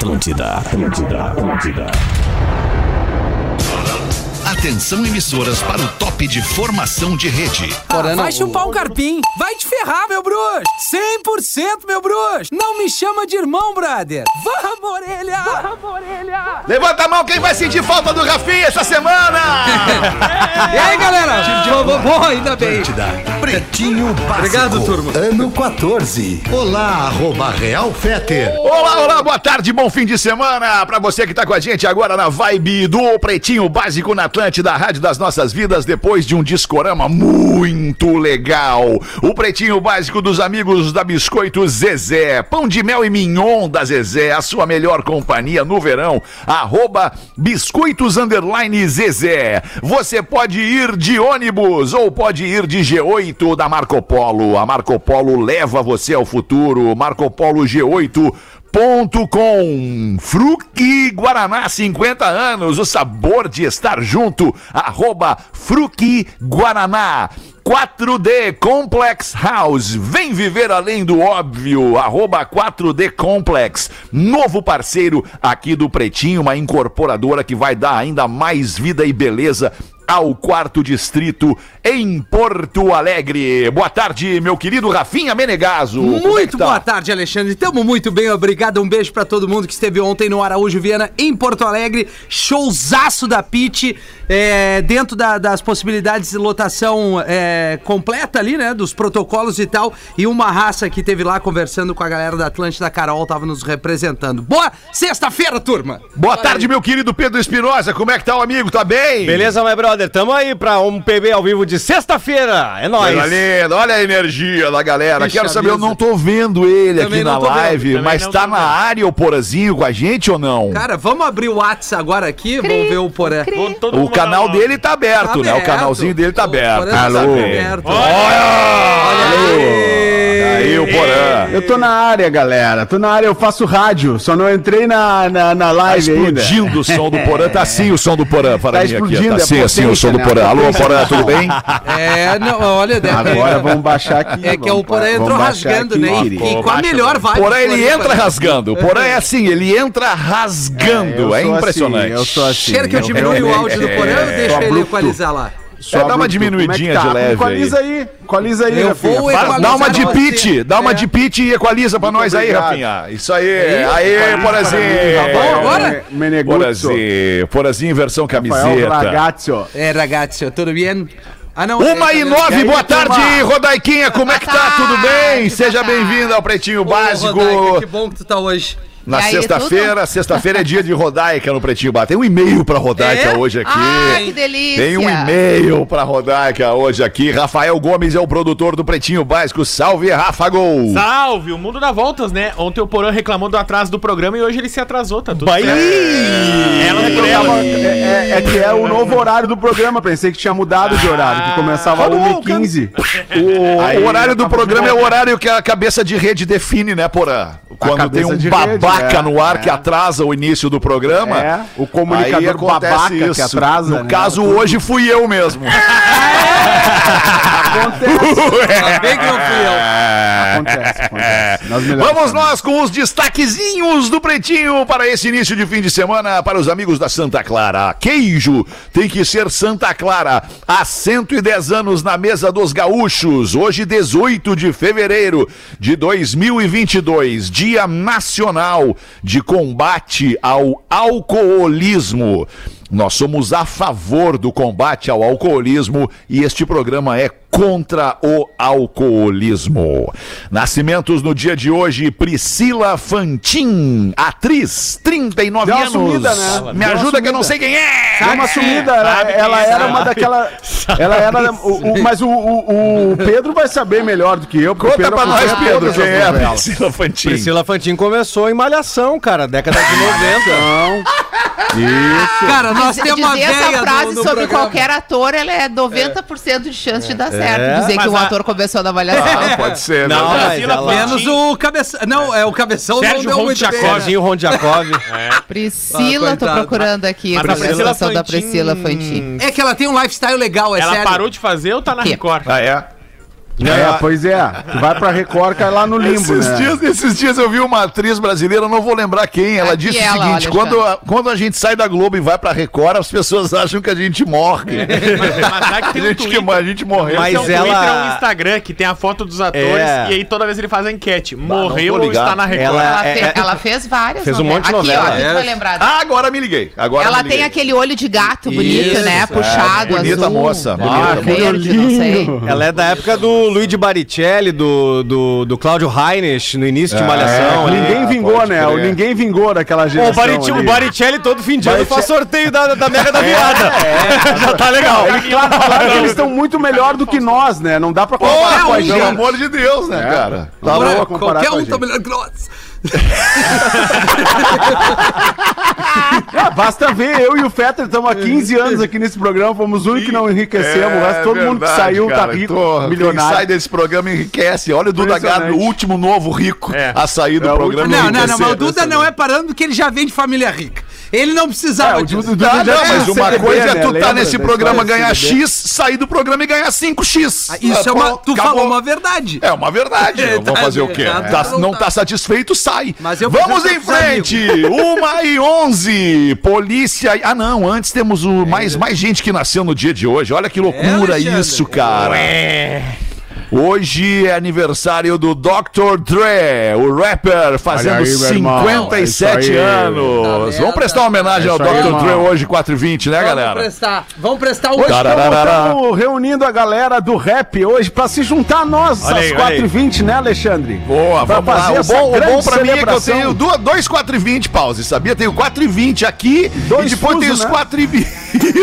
Atlântida, Atlântida, Atlântida. Atenção emissoras para o top de formação de rede. Ah, vai chupar um carpim. Vai te ferrar, meu bruxo. 100% meu bruxo. Não me chama de irmão, brother. Vamos, orelha. Vamos, orelha. Levanta a mão quem vai sentir falta do Rafinha essa semana! E aí, galera? Bom, bom, ainda bem. Pretinho Básico. Obrigado, turma. Ano 14. Olá, arroba Real Feter. Olá, olá, boa tarde, bom fim de semana pra você que tá com a gente agora na vibe do Pretinho Básico na Atlântida, Rádio das Nossas Vidas, depois de um discorama muito legal. O Pretinho Básico dos amigos da Biscoito Zezé, pão de mel e mignon da Zezé, a sua melhor companhia no verão, arroba Biscoitos Underline Zezé. Você pode ir de ônibus ou pode ir de G8 da Marco Polo. A Marco Polo leva você ao futuro. Marco Polo G8 Ponto com Fruque Guaraná 50 anos, o sabor de estar junto, arroba Fruque Guaraná. 4D Complex House, vem viver além do óbvio, arroba 4D Complex, novo parceiro aqui do Pretinho, uma incorporadora que vai dar ainda mais vida e beleza ao quarto distrito em Porto Alegre. Boa tarde, meu querido Rafinha Menegaso. É Muito tá? boa tarde, Alexandre. Tamo muito bem, obrigado. Um beijo pra todo mundo que esteve ontem no Araújo Viana, em Porto Alegre. Showzaço da Pit, é, dentro da- das possibilidades de lotação é, completa ali, né? Dos protocolos e tal. E uma raça que teve lá conversando com a galera da Atlântida, a Carol, tava nos representando. Boa sexta-feira, turma! Boa tarde, meu querido Pedro Espinosa. Como é que tá o amigo? Tá bem? Beleza, my brother? Tamo aí pra um PB ao vivo de sexta-feira. É nóis. Olha a energia da galera. Deixa Quero saber, eu não tô vendo ele Também aqui na vendo, live, mas tá na vendo. área o Porazinho com a gente ou não? Cara, vamos abrir o WhatsApp agora aqui, vamos ver o todo o canal dele tá aberto, Tá né? O aberto. canalzinho dele tá O aberto. Tá Alô. aberto. Olha aí o Porã. Eu tô na área, galera. Tô na área, eu faço rádio. Só não entrei na, na, na Tá live ainda. explodindo o som do Porã. Tá assim o som do Porã para Tá mim aqui. explodindo, Tá é assim, assim o som do potência, Porã. né? Alô. Porã, tudo bem? É, não, olha, deve- Agora vamos baixar aqui. É que vamos o Porã entrou rasgando, aqui, né? E, e com a melhor vibe. Porã, ele entra rasgando. Porã é assim, ele entra rasgando. Eu É sou impressionante. assim, eu sou assim. Quer que eu diminua o áudio do Porã ou deixa ele abrupto. equalizar lá? Sou É, dá uma diminuidinha é que de leve Equaliza aí. Equaliza aí, Rafinha. Dá uma de pitch, dá uma É. de pitch e equaliza pra nós aí. Rafinha. Isso aí, aí, Porazinho. Rafael Bom, agora? Porazinho, Porazinho versão Rafael camiseta. Ragazzo. É, ragazzi, tudo bem? Ah, não. Uma é, e tá nove, aí, boa turma? tarde, Rodaiquinha, como é que tá? Tudo bem? Seja bem-vindo ao Pretinho Ô, Básico. Rodaica, que bom que tu tá hoje. Na aí, sexta-feira, sexta-feira é dia de Rodaica no Pretinho Básico. Tem um e-mail pra Rodaica É? hoje aqui. Ai, que delícia. Tem um e-mail pra Rodaica hoje aqui. Rafael Gomes é o produtor do Pretinho Básico. Salve, Rafa Gol! Salve, o mundo dá voltas, né? Ontem o Porã reclamou do atraso do programa e hoje ele se atrasou, tá tudo Bahia! certo. Ela ela. tava- é, é- é que é o novo horário do programa. Pensei que tinha mudado de horário, que começava às 1h15. O, o horário do programa é o horário que a cabeça de rede define, né, Porã? Quando tem um de babaca rede, é, no ar é. que atrasa o início do programa. É, o comunicador babaca que atrasa, No né? caso, hoje fui eu mesmo. Acontece, Bem que não fui eu. acontece, acontece. Melhores Vamos nós com os destaquezinhos do Pretinho para esse início de fim de semana para os amigos da Santa Clara. Queijo tem que ser Santa Clara. Há 110 anos na mesa dos gaúchos. Hoje, 18 de fevereiro de 2022, Dia Nacional de Combate ao Alcoolismo. Nós somos a favor do combate ao alcoolismo e este programa é contra o alcoolismo. Nascimentos no dia de hoje, Priscila Fantin, atriz, 39 Deu uma anos. sumida, né? Me Deu ajuda que eu não sei quem é. Deu uma sumida, ela, sabe ela era uma daquela. Ela era. O, o- mas o, o- Pedro vai saber melhor do que eu. Conta Pedro pra nós, Pedro, quem é. Priscila Fantin. Priscila Fantin começou em Malhação, cara, década de 90. Não. Isso. Cara, nós Dizer temos uma essa véia frase no, no sobre programa. qualquer ator, ela é 90% de chance de dar certo. Dizer Mas que um a- ator começou na avaliação. Ah, pode ser, né? Não, mas ela... Menos o cabeção. Não, é o cabeção Sérgio não deu Rondjakov. Priscila, Ah, tô procurando aqui a Mas a Priscila apresentação da Priscila Fantin. É que ela tem um lifestyle legal, é Ela sério. parou de fazer ou tá na Que? Record? Ah, é? É, pois é. Tu vai pra Record, cai lá no limbo, Esses, né? dias, esses dias eu vi uma atriz brasileira, não vou lembrar quem, ela Aqui disse o ela, seguinte: olha, quando a, quando a gente sai da Globo e vai pra Record, as pessoas acham que a gente morre. Mas sabe que A tem um gente, que, a gente morreu. Mas Tem um ela- Twitter é um Instagram que tem a foto dos atores É. e aí toda vez ele faz a enquete. Morreu tô ou está na Record? Ela- Ela, É, é- ela fez várias Fez um monte de Aqui, novela. ó, tu vai lembrar. Ah, agora me liguei. Agora ela me liguei. tem aquele olho de gato bonito, Isso, né? é, Puxado, bonita azul. moça, Ah, bonita verde, não sei. Ela é da época do Luigi Baricelli, do, do, do Cláudio Reines, no início de Malhação. ali. Ninguém vingou, pode né? crer. O Ninguém vingou daquela Pô, geração. o, o Baricelli todo fim de ano Baricelli- faz sorteio da, da Mega da Virada. Já tá legal. Claro, claro que eles estão muito melhor do que nós, né? Não dá pra comparar com a Pelo gente. amor de Deus, né, cara? Tá qualquer com a um tá melhor que nós. Ah, basta ver, eu e o Fetter estamos há 15 anos aqui nesse programa, fomos os únicos que não enriquecemos, o resto, todo mundo que É verdade, saiu cara. tá rico, Tô- Quem sai milionário. desse programa enriquece. Olha o Duda. Garbi, o último novo rico É. a sair do É, programa. Não, não, não, mas o. Duda não é parando porque ele já vem de família rica. Ele não É, precisava o disso. Duda já não, tinha mas uma coisa é né? tu tá nesse programa do ganhar? X, sair do programa e ganhar 5X. Isso é uma. Tu falou uma verdade. É uma verdade. É, Vamos tá fazer o quê? Tá- não não tá. tá satisfeito, sai. Vamos vou em frente. Uma e onze. Polícia. Ah, não. Antes temos o mais, mais gente que nasceu no dia de hoje. Olha que loucura Alexandre? isso, cara. Hoje é aniversário do Dr. Dre, o rapper, fazendo aí, meu irmão. 57 É aí. anos. Vamos prestar uma homenagem É ao aí, Dr. irmão. Dre hoje, 4 e 20 né, Vamos galera? prestar. Vamos prestar o. Hoje estamos reunindo a galera do rap hoje pra se juntar a nós Olha às aí, olha aí. 4h20, né, Alexandre? Boa, Pra vamos lá. fazer essa bom, o grande bom pra mim é que eu celebração. tenho duas, dois 4 e 20 pause, sabia? Tenho 4 e 20 aqui Dois e depois fusos, tem os né? 4 e 20.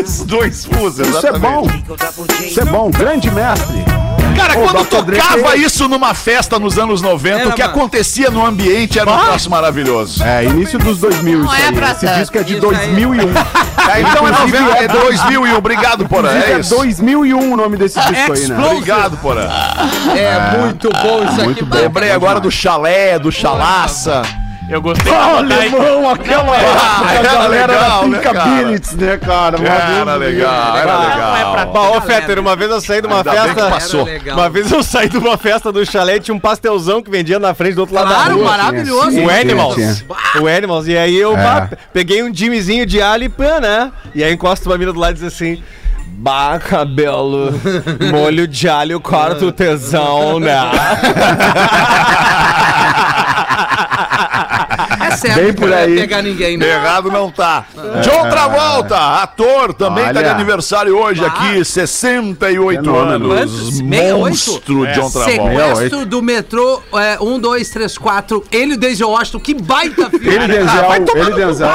Isso, dois fusos, Isso é bom. exatamente. Isso é bom, grande mestre. Cara, Ô, quando. Dre tocava tem- isso numa festa nos anos 90, Era, o que mano. acontecia no ambiente era um troço maravilhoso. É, início dos 2000 Não isso é aí. pra Esse disco é de Isso 2001. É, então é, 90, é é 2001, obrigado, Porã, é é isso. 2001 o nome desse disco aí, né? Obrigado, Porã. É muito bom isso aqui. mano. Lembrei agora do chalé, do chalaça. Eu gostei Ah, alemão, aquela Ah, época, a era galera legal, da né, cara? Billets, né, cara? Era Uma vez- legal, era Ah, legal. não é pra Bah, Ô, Fetter, uma vez eu saí de uma Ainda bem que festa. passou. Era. Uma vez eu saí de uma festa do chalé, tinha um pastelzão que vendia na frente do outro lado da Claro, rua. maravilhoso. Sim, O Animals. O Animals. E aí eu É. peguei um Jimmyzinho de alho e pã, né? E aí encosta uma mina do lado e diz assim. Bah, cabelo, molho de alho corta o tesão, né? É certo Bem por não ia aí. pegar ninguém, né? Errado não tá. John Travolta, ator, também tá de Olha. aniversário hoje Ah. aqui, 68 Fenômeno. anos. Quantos? 68? Monstro John Travolta. Sequestro do metrô é, 1, 2, 3, 4. Ele e o Denzel Washington, que baita filme. Ele Denzel, ele Denzel.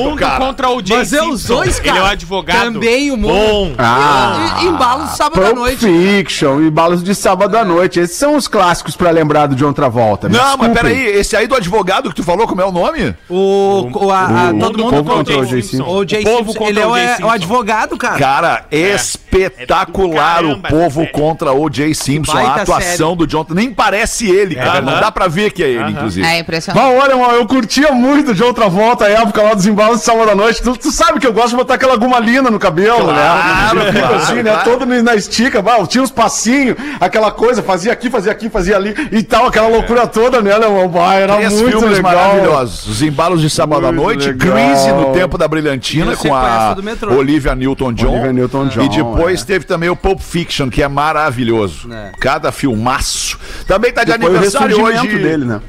O mundo contra o Jay Mas é os dois, cara. Ele é o advogado. Também o mundo. Bom. Ah, E- Embalo de sábado à noite. Fiction e Balas de Sábado à Noite. Esses são os clássicos pra lembrar do John Travolta. me Não, mas peraí, esse aí do advogado que tu falou, como é o nome? O, o- a- a- o- todo mundo povo contra o Jay Simpson. O Jay Simpson, contra ele é o é advogado, cara. Cara, espetacular É do o povo contra o Jay Simpson. A atuação série. do John. Nem parece ele, cara. Não dá pra ver que é ele, inclusive. É impressionante. Mas olha, mano, eu curtia muito de outra volta, a época lá dos embalos de sábado à noite. Tu, tu sabe que eu gosto de botar aquela gumalina no cabelo, Claro, né? Claro, assim, né? Todo na estica, tinha uns passinhos, aquela coisa, fazia aqui, fazia aqui, fazia ali e tal, aquela loucura toda, né, Leão? Bah, era Três muito filmes legal. maravilhosos. Os embalos de sábado à noite, legal. Grease no Tempo da Brilhantina o com a. Olivia Newton-John. Olivia Newton-John, E depois é. teve também o Pulp Fiction, que é maravilhoso. É. Cada filmaço. Também tá de o aniversário ressurgimento hoje. dele, né?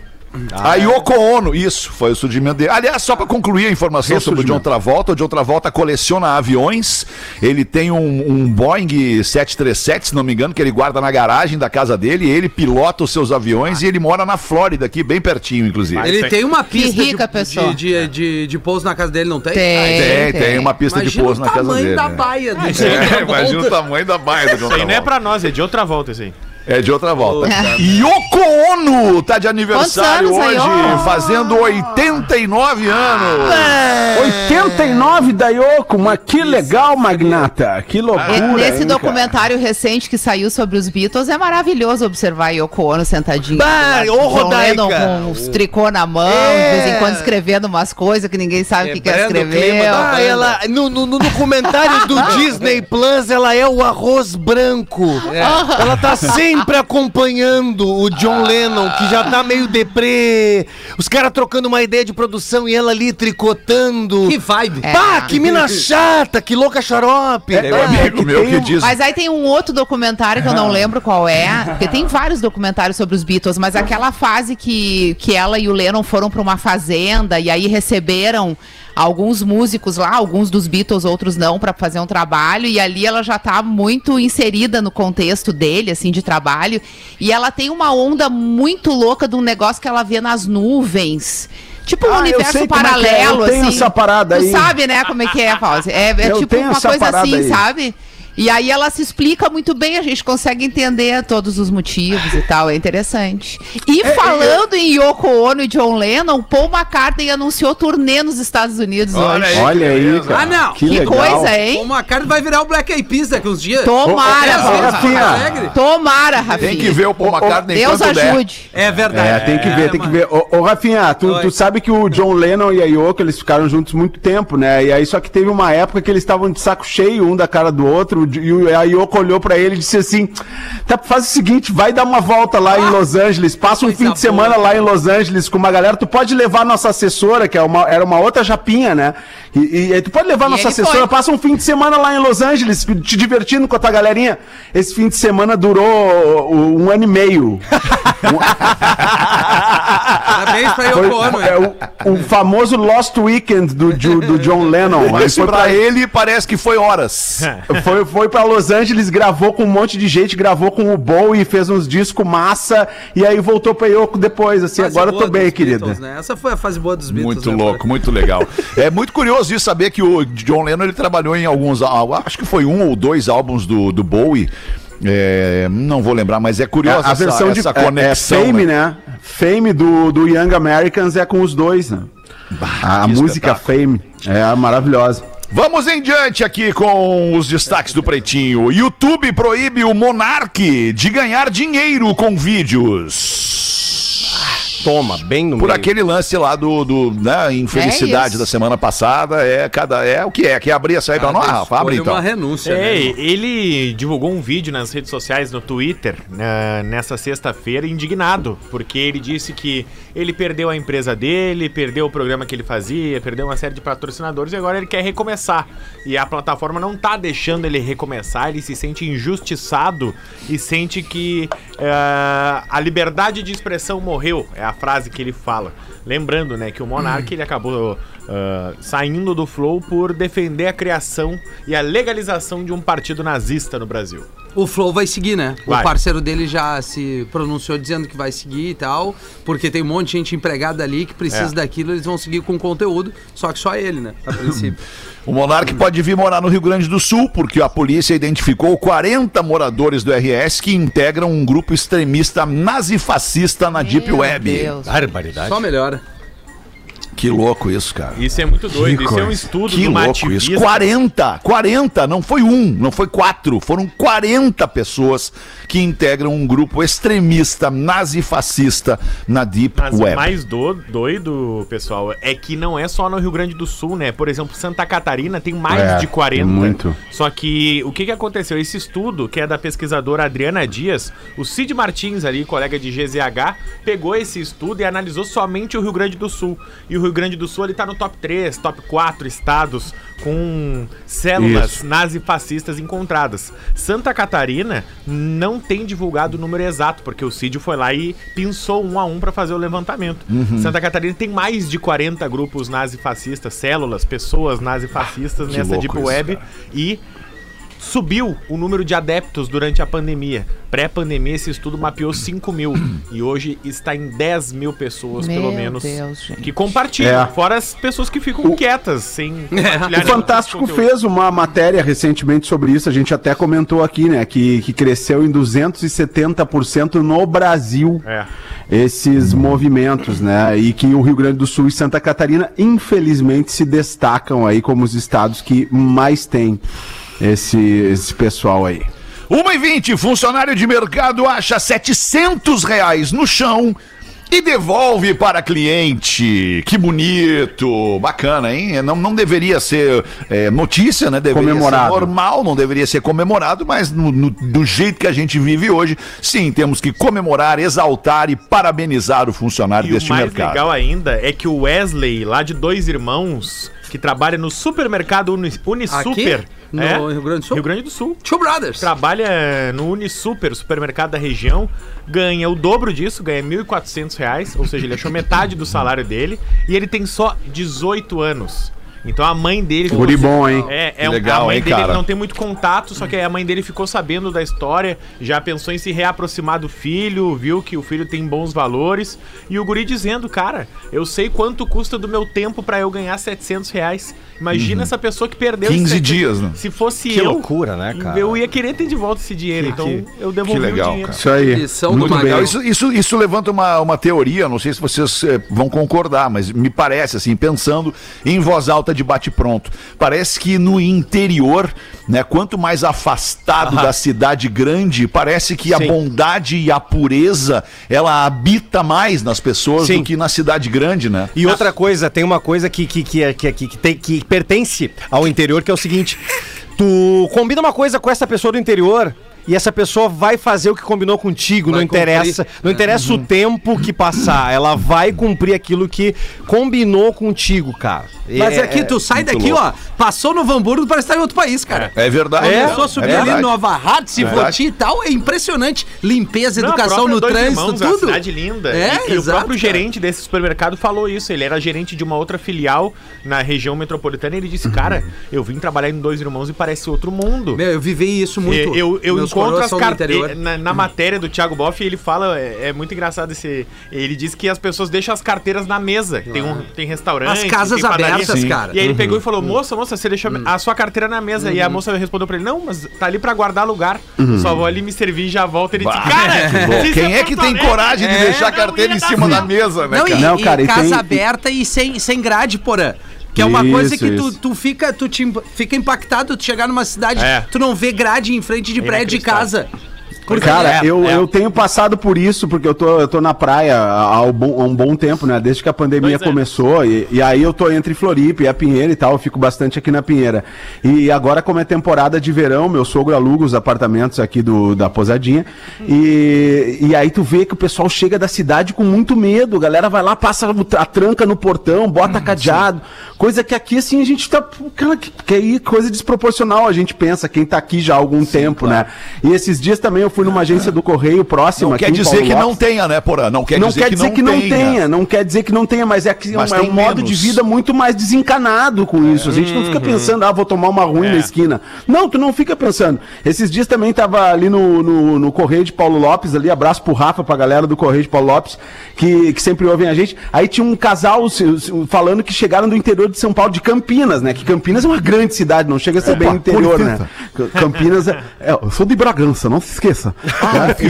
A Yoko Ono, isso, foi o surgimento dele. Aliás, só pra concluir a informação sobre o John. Travolta, o John Travolta coleciona aviões, ele tem um, um Boeing 737, se não me engano, que ele guarda na garagem da casa dele, ele pilota os seus aviões e ele mora na Flórida, aqui, bem pertinho, inclusive. Ele tem uma pista rica de, pessoa. de, de, de, de pouso na casa dele, não tem? Tem. Tem, tem uma pista de Imagina pouso o na casa tamanho dele. da né? baia do É, imagina o tamanho da baia do John Isso aí não é Travolta. pra nós, é de outra volta, isso aí. É de outra volta. Yoko Ono tá de aniversário hoje, fazendo 89 anos. 89 da Yoko, mas que legal, Magnata. Que loucura. E Nesse hein, documentário recente que saiu sobre os Beatles, é maravilhoso observar a Yoko Ono sentadinho. Bah, ô, Rodaica. Com os tricô na mão, É. de vez em quando escrevendo umas coisas que ninguém sabe o que, que Quebrando o clima escreveu. da- Ah, ela, no, no, no documentário do Disney Plus, ela é o arroz branco. Ela tá sempre acompanhando o John Lennon, que já tá meio deprê. Os caras trocando uma ideia de produção e ela ali tricotando. Que vibe. É. Pá, que mina chata, que louca xarope. Tem um amigo meu que diz. Mas aí tem um outro documentário que eu não lembro qual é, porque tem vários documentários sobre os Beatles, mas aquela fase que, que ela e o Lennon foram para uma fazenda e aí receberam alguns músicos lá, alguns dos Beatles, outros não, para fazer um trabalho, e ali ela já tá muito inserida no contexto dele, assim, de trabalho, e ela tem uma onda muito louca de um negócio que ela vê nas nuvens. Tipo um Ah, universo como é é, paralelo, eu tenho assim. essa parada tu aí. sabe, né, como é que é, Fauzi? É, é tipo uma coisa assim, aí. sabe? E aí ela se explica muito bem, a gente consegue entender todos os motivos e tal, é interessante. E falando em Yoko Ono e John Lennon, Paul McCartney anunciou turnê nos Estados Unidos Olha hoje. aí. Olha aí, cara. Ah, não. Que, Que legal. coisa, hein? McCartney vai virar o Black Eyed Peas daqui uns dias. Tomara, É, Ô, Rafinha. Tomara, Rafinha. Tem que ver o Paul McCartney Deus enquanto der. ajude. É verdade. É, tem que ver, tem que ver. Ô, ô, Rafinha, tu, tu sabe que o John Lennon e a Yoko, eles ficaram juntos muito tempo, né? E aí só que teve uma época que eles estavam de saco cheio um da cara do outro, e a Yoko olhou pra ele e disse assim: tá, faz o seguinte, vai dar uma volta lá em Los Angeles, passa um fim de semana boa. lá em Los Angeles com uma galera, tu pode levar nossa assessora, que é uma, era uma outra japinha, né? E, e aí tu pode levar E nossa assessora, foi. passa um fim de semana lá em Los Angeles, te divertindo com a tua galerinha. Esse fim de semana durou um ano e meio. Parabéns pra Foi, Yoko Ono. é, o, o famoso Lost Weekend do, do John Lennon. Mas foi pra pra, ele parece que foi horas. foi, foi pra Los Angeles, gravou com um monte de gente, gravou com o Bowie, fez uns discos massa, e aí voltou pra Yoko depois, assim, Fase agora eu tô bem, querida. Beatles, né? Essa foi a fase boa dos Beatles. Muito né, louco, muito legal. É muito curioso isso saber que o John Lennon ele trabalhou em alguns, al- acho que foi um ou dois álbuns do, do Bowie. É, não vou lembrar, mas é A, curioso a versão de essa é- é, conexão. Fame, né? Fame do, do Young Americans é com os dois, né? A, a música espetáculo. Fame é maravilhosa. Vamos em diante aqui com os destaques do Pretinho. YouTube proíbe o Monark de ganhar dinheiro com vídeos. Toma, bem no Por meio. aquele lance lá do, do né, infelicidade É da semana passada, é cada é o que é. Quer abrir essa aí pra nós, Rafa? Abre Foi então. uma renúncia, É, né? ele divulgou um vídeo nas redes sociais, no Twitter, né, nessa sexta-feira, indignado, porque ele disse que ele perdeu a empresa dele, perdeu o programa que ele fazia, perdeu uma série de patrocinadores e agora ele quer recomeçar. E a plataforma não tá deixando ele recomeçar, ele se sente injustiçado e sente que eh, a liberdade de expressão morreu, é a frase que ele fala. Lembrando, né, que o Monark ele acabou ah, saindo do Flow por defender a criação e a legalização de um partido nazista no Brasil. O Flow vai seguir, né? Vai. O parceiro dele já se pronunciou dizendo que vai seguir e tal, porque tem um monte de gente empregada ali que precisa É. daquilo, eles vão seguir com conteúdo, só que só ele, né? A princípio. O Monark pode vir morar no Rio Grande do Sul, porque a polícia identificou 40 moradores do RS que integram um grupo extremista nazifascista na Deep Meu Web. Deus. Barbaridade. só melhora. Que louco isso, cara. Isso é muito doido, isso é um estudo Que uma louco isso. ativista. 40, 40, não foi um, não foi quatro, foram 40 pessoas que integram um grupo extremista nazifascista na Deep Mas Web. o mais do- doido, pessoal, é que não é só no Rio Grande do Sul, né? Por exemplo, Santa Catarina tem mais É, de 40. tem muito. Só que o que, que aconteceu? Esse estudo, que é da pesquisadora Adriana Dias, o Cid Martins ali, colega de GZH, pegou esse estudo e analisou somente o Rio Grande do Sul. E o Rio Grande do Sul ele tá no top 3, top 4 estados com células Isso. nazifascistas encontradas. Santa Catarina não tem divulgado o número exato, porque o Cid foi lá e pinçou um a um para fazer o levantamento. Uhum. Santa Catarina tem mais de 40 grupos nazifascistas, células, pessoas nazifascistas que nessa Deep Web cara. e subiu o número de adeptos durante a pandemia. Pré-pandemia, esse estudo mapeou 5 mil. e hoje está em 10 mil pessoas, Meu pelo menos, Deus, gente. que compartilham. É. Fora as pessoas que ficam quietas, sem compartilhar O Fantástico tipo conteúdo. fez uma matéria recentemente sobre isso, a gente até comentou aqui, né? Que, que cresceu em 270% no Brasil É. esses movimentos, né? E que o Rio Grande do Sul e Santa Catarina, infelizmente, se destacam aí como os estados que mais têm esse, esse pessoal aí. 1 e 20 funcionário de mercado acha 700 reais no chão e devolve para cliente. Que bonito, bacana, hein? Não, não deveria ser é, notícia, né? Deveria Comemorado. ser normal, não deveria ser comemorado, mas no- no- do jeito que a gente vive hoje, sim, temos que comemorar, exaltar e parabenizar o funcionário E o deste mais mercado. legal ainda é que o Wesley, lá de Dois Irmãos, que trabalha no supermercado Uni- Unisuper. No é, Rio Grande do Sul? Rio Grande do Sul. Two Brothers. Trabalha no Unisuper, supermercado da região, ganha o dobro disso, ganha 1.400 reais, ou seja, ele achou metade do salário dele, e ele tem só 18 anos. Então a mãe dele. Guri bom, hein? É, Que é um, legal, a mãe hein, dele cara? não tem muito contato, só que a mãe dele ficou sabendo da história, já pensou em se reaproximar do filho, viu que o filho tem bons valores. E o guri dizendo, cara, eu sei quanto custa do meu tempo pra eu ganhar 700 reais. Imagina essa pessoa que perdeu 15 esses 700. dias, né? Se fosse Que eu, loucura, né, cara? eu ia querer ter de volta esse dinheiro. então eu devolvi que legal, o dinheiro. cara. Isso aí. Lição do Muito bem. Legal, isso, isso, isso levanta uma, uma teoria, não sei se vocês eh, vão concordar, mas me parece, assim, pensando em voz alta de bate-pronto, parece que no interior, né, quanto mais afastado da cidade grande, parece que a Sim. bondade e a pureza, ela habita mais nas pessoas Sim. do que na cidade grande, né? E outra coisa, tem uma coisa que, que, que, é- que, é- que, que, tem, que pertence ao interior, que é o seguinte: tu combina uma coisa com essa pessoa do interior. E essa pessoa vai fazer o que combinou contigo, Vai não interessa, cumprir. não interessa Uhum. o tempo que passar, ela vai cumprir aquilo que combinou contigo, cara. Mas É- aqui, tu sai muito daqui, louco. ó, passou no Hamburgo, parece estar em outro país, cara. É verdade. É, é, Começou a subir é ali. Nova Hartz, verdade. Voti e tal, é impressionante. Limpeza, Não, educação no trânsito, Irmãos, é uma tudo. cidade linda. É, e, e o próprio cara. gerente desse supermercado falou isso. Ele era gerente de uma outra filial na região metropolitana e ele Uhum. disse, cara, eu vim trabalhar em Dois Irmãos e parece outro mundo. Meu, eu vivi isso muito. Eu, eu Meus coroas as carteiras. Na, na matéria do Thiago Boff, ele fala. É, é muito engraçado esse. Ele diz que as pessoas deixam as carteiras na mesa. Tem, um, tem restaurante. As casas abertas, cara. E aí ele pegou e falou: Moça, moça, você deixou a sua carteira na mesa. E a moça respondeu pra ele: Não, mas tá ali pra guardar lugar. Só vou ali me servir e já volto. Ele disse: Cara, se quem é que tem coragem de é, deixar a carteira em cima da certo." mesa, né, Não, cara? E casa aberta e sem, sem grade, porã. Que é uma Isso, coisa que tu, isso. tu, fica, tu te, fica impactado, tu chegar numa cidade, É. tu não vê grade em frente de prédio de casa. Porque Cara, é- eu, é- eu tenho passado por isso, porque eu tô, eu tô na praia há, um bom, há um bom tempo, né? Desde que a pandemia Dois anos. começou. E, e aí eu tô entre Floripa e a Pinheira e tal, eu fico bastante aqui na Pinheira. E agora, como é temporada de verão, meu sogro aluga os apartamentos aqui do, da Posadinha. E, e aí tu vê que o pessoal chega da cidade com muito medo. A galera vai lá, passa a tranca no portão, bota cadeado. Coisa que aqui, assim, a gente tá. Cara, que, que aí coisa desproporcional, a gente pensa, quem tá aqui já há algum tempo, né? E esses dias também eu fui numa agência do Correio próxima. Não quer dizer que não tenha, né, Porã? Não quer não dizer quer que dizer não que não tenha. tenha, não quer dizer que não tenha, mas é que Mas é um tem modo de menos. vida muito mais desencanado com isso. A gente não fica pensando, ah, vou tomar uma ruim na esquina. Não, tu não fica pensando. Esses dias também tava ali no, no, no Correio de Paulo Lopes, ali, abraço pro Rafa, pra galera do Correio de Paulo Lopes, que, que sempre ouvem a gente. Aí tinha um casal falando que chegaram do interior de São Paulo, de Campinas, né? Que Campinas é uma grande cidade, não chega a ser bem interior, né? Campinas é, é, Eu sou de Bragança, não se esqueça. Né? E-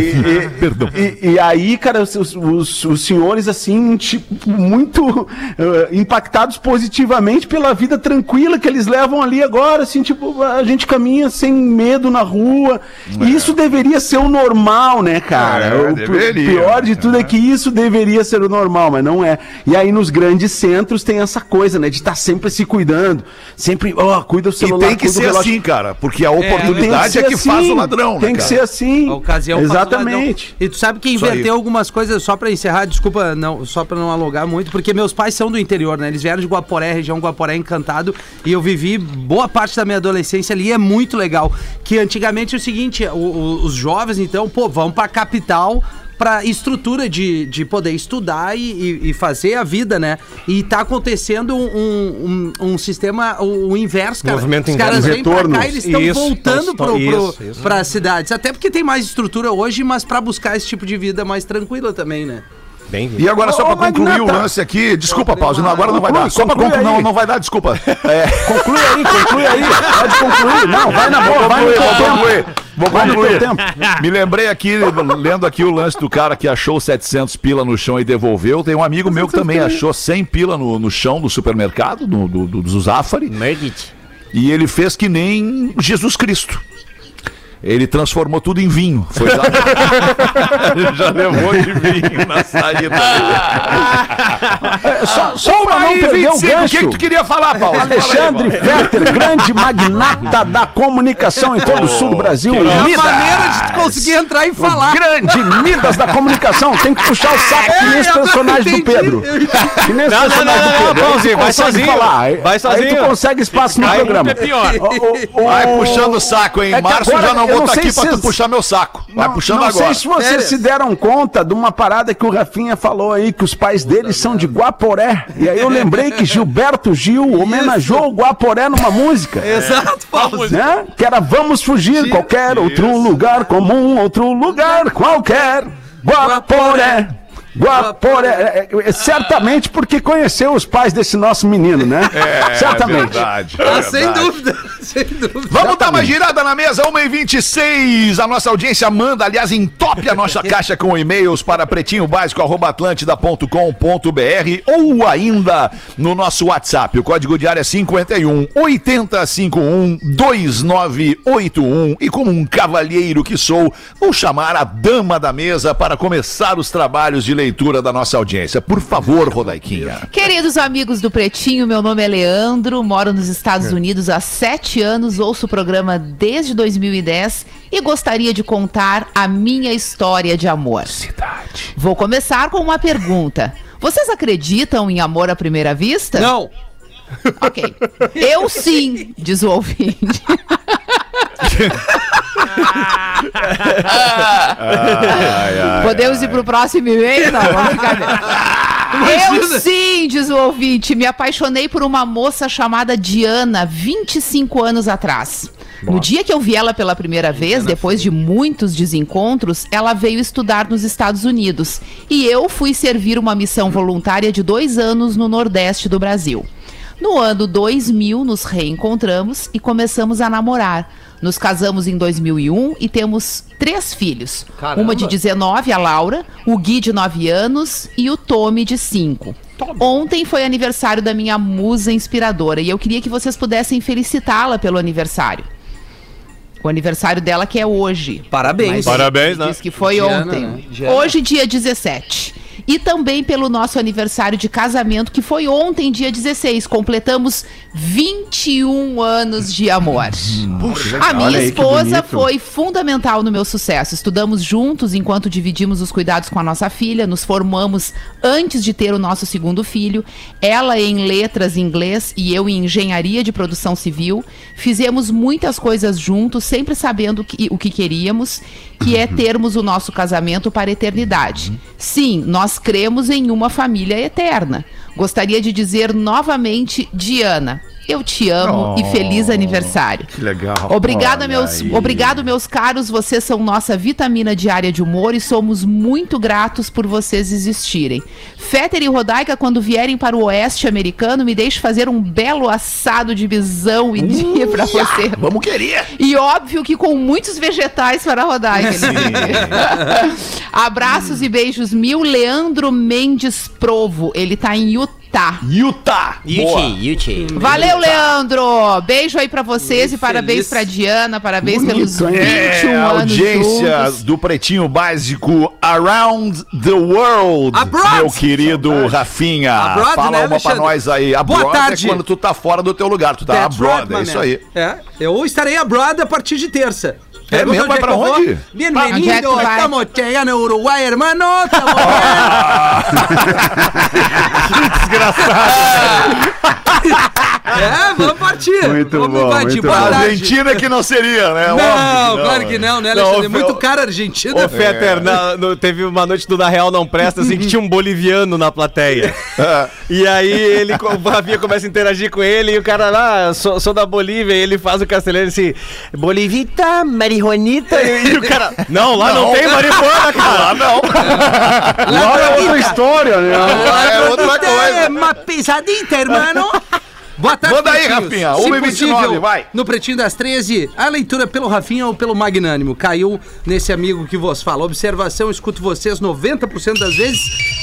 e- Perdão. e, e aí, cara, os, os- os senhores, assim, tipo, muito eh, impactados positivamente pela vida tranquila que eles levam ali agora, assim, tipo, a gente caminha sem medo na rua. E isso deveria ser o normal, né, cara? É, o deveria. pior de tudo é que isso deveria ser o normal, mas não é. E aí, nos grandes centros, tem essa coisa, né, de estar sempre se cuidando, sempre, ó, cuida do E celular, tem que ser assim, cara, porque a Tem que oportunidade é que faz assim, o ladrão, Tem né, que cara? ser assim. A ocasião Exatamente. E tu sabe que inverteu algumas coisas, só pra encerrar, desculpa, não, só pra não alugar muito, porque meus pais são do interior, né? Eles vieram de Guaporé, região Guaporé Encantado, e eu vivi boa parte da minha adolescência ali, e é muito legal. Que antigamente é o seguinte, o- o- os jovens, então, pô, vão pra capital pra estrutura de, de poder estudar e, e- e fazer a vida, né? E tá acontecendo um, um, um sistema, o, o inverso, cara. Movimento Os inverso. caras vêm pra cá eles estão voltando pro, pro, isso, isso. pras cidades. Até porque tem mais estrutura hoje, mas pra buscar esse tipo de vida mais tranquila também, né? Bem E agora, só Ô, pra concluir o lance aqui, desculpa, Pause, não, agora não vai Conclui, dar. Só pra conclui concluir, não, não vai dar, desculpa. É, Conclui aí, conclui aí. Pode concluir. Não, vai na boa, vai no concluir, teu vou tempo. concluir. Vou concluir. tempo. Me lembrei aqui, lendo aqui o lance do cara que achou 700 pila no chão e devolveu. Tem um amigo meu que também achou 100 pila no, no chão do supermercado, do, do, do, do Zafari. E ele fez que nem Jesus Cristo. Ele transformou tudo em vinho. Foi já, Ele já levou de vinho na saída. É, Só, só pra não Aí, perder o 25, o que, que gancho. tu queria falar, Paulo? Alexandre Fetter, grande magnata da comunicação em todo o sul do Brasil. É a Midas. maneira de tu conseguir entrar e falar. O grande Midas da comunicação. Tem que puxar o saco que nem É, eu personagem do. Pedro. Que nem Não, não, personagem não, do Pedro. Aí vai sozinho. falar. Aí- Vai Aí sozinho. tu consegue espaço no Aí programa. é pior. O- o- Vai o- puxando o saco, hein? É que Março já não vou não estar sei aqui se pra tu vocês- puxar meu saco. Vai Não- puxando não agora. sei se vocês Férias. se deram conta de uma parada que o Rafinha falou aí, que os pais deles são de Guaporé. E aí eu lembrei que Gilberto Gil homenageou o Guaporé numa música. Exato, Paulo. Né? Que era Vamos Fugir, qualquer outro lugar comum, outro lugar qualquer. Guaporé. Guaporé. É, é, é, certamente porque conheceu os pais desse nosso menino, né? É, certamente. verdade, Ah, é sem verdade. dúvida, sem dúvida. Vamos dar uma girada na mesa, 1h26. A nossa audiência manda, aliás, entope a nossa caixa com e-mails para pretinhobásico.atlântida.com.br ou ainda no nosso WhatsApp. O código diário é 51 8051 2981. E como um cavalheiro que sou, vou chamar a dama da mesa para começar os trabalhos de leitura da nossa audiência. Por favor, Rodaiquinha. Queridos amigos do Pretinho, meu nome é Leandro, moro nos Estados Unidos há sete anos, ouço o programa desde 2010 e gostaria de contar a minha história de amor. Cidade. Vou começar com uma pergunta. Vocês acreditam em amor à primeira vista? Não. Ok. Eu sim, diz o ouvinte. Podemos ir pro próximo e-mail? Não, vamos ficar. Eu sim, diz o ouvinte, me apaixonei por uma moça chamada Diana 25 anos atrás. No dia que eu vi ela pela primeira vez, depois de muitos desencontros, ela veio estudar nos Estados Unidos. E eu fui servir uma missão voluntária de dois anos no Nordeste do Brasil. No ano 2000, nos reencontramos e começamos a namorar. Nos casamos em 2001 e temos três filhos. Uma de 19, a Laura, o Gui de 9 anos e o Tommy de 5. Ontem foi aniversário da minha musa inspiradora e eu queria que vocês pudessem felicitá-la pelo aniversário. O aniversário dela que é hoje. Parabéns. Mas Parabéns, né? Diz que foi Diana, ontem. né? Hoje, dia 17. E também pelo nosso aniversário de casamento, que foi ontem, dia 16. Completamos 21 anos de amor. A minha Olha aí que esposa foi fundamental no meu sucesso. Estudamos juntos enquanto dividimos os cuidados com a nossa filha, nos formamos antes de ter o nosso segundo filho. Ela em letras em inglês e eu em engenharia de produção civil. Fizemos muitas coisas juntos, sempre sabendo que- o que queríamos, que é termos o nosso casamento para a eternidade. Sim, nós cremos em uma família eterna. Gostaria de dizer novamente, Diana, eu te amo e feliz aniversário. Que legal. Obrigada, Olha meus, aí. obrigado, meus caros. Vocês são nossa vitamina diária de humor e somos muito gratos por vocês existirem. Féter e Rodaica, quando vierem para o oeste americano, me deixe fazer um belo assado de bisão e dia para você. Vamos querer. E óbvio que com muitos vegetais para a Rodaica. Abraços e beijos mil. Leandro Mendes Provo. Ele tá em Utah. Utah. Boa. Valeu, Leandro! Beijo aí pra vocês Muito e parabéns pra Diana, parabéns Bonito, pelos 21 hein? É, anos audiência juntos. do Pretinho Básico Around the World, Abroad. meu querido Rafinha. Abroad, Fala né, uma pra Alexandre? nós aí. Abroad Boa tarde. é quando tu tá fora do teu lugar, tu tá That's abroad, right, é isso aí. É, eu estarei abroad a partir de terça. É Pergunta mesmo? Vai é pra que onde? É que Bienvenido, vai? estamos chegando no Uruguai, hermano. Estamos É, vamos Muito vamos bom, invadir. muito Boa bom. tarde. Argentina que não seria, né? Não, Óbvio claro que não, né, Não, Alexandre? É o- muito cara Argentina. Ô, Fetter, na- no- teve uma noite do Na Real Não Presta, assim, que tinha um boliviano na plateia. E aí ele, o Rafinha começa a interagir com ele e o cara lá, sou, sou da Bolívia, e ele faz o castelhano assim, Bolivita, marihuanita, e, e o cara, não, lá não, tem marihuana, cara. Ah, não. Lá é outra história, né? É outra coisa. É uma pesadita, irmão. Boa tarde, Manda aí. Rafinha. Se 1h29, possível, vai. No Pretinho das 13, a leitura pelo Rafinha ou pelo Magnânimo. Caiu nesse amigo que vos fala. Observação, escuto vocês 90% das vezes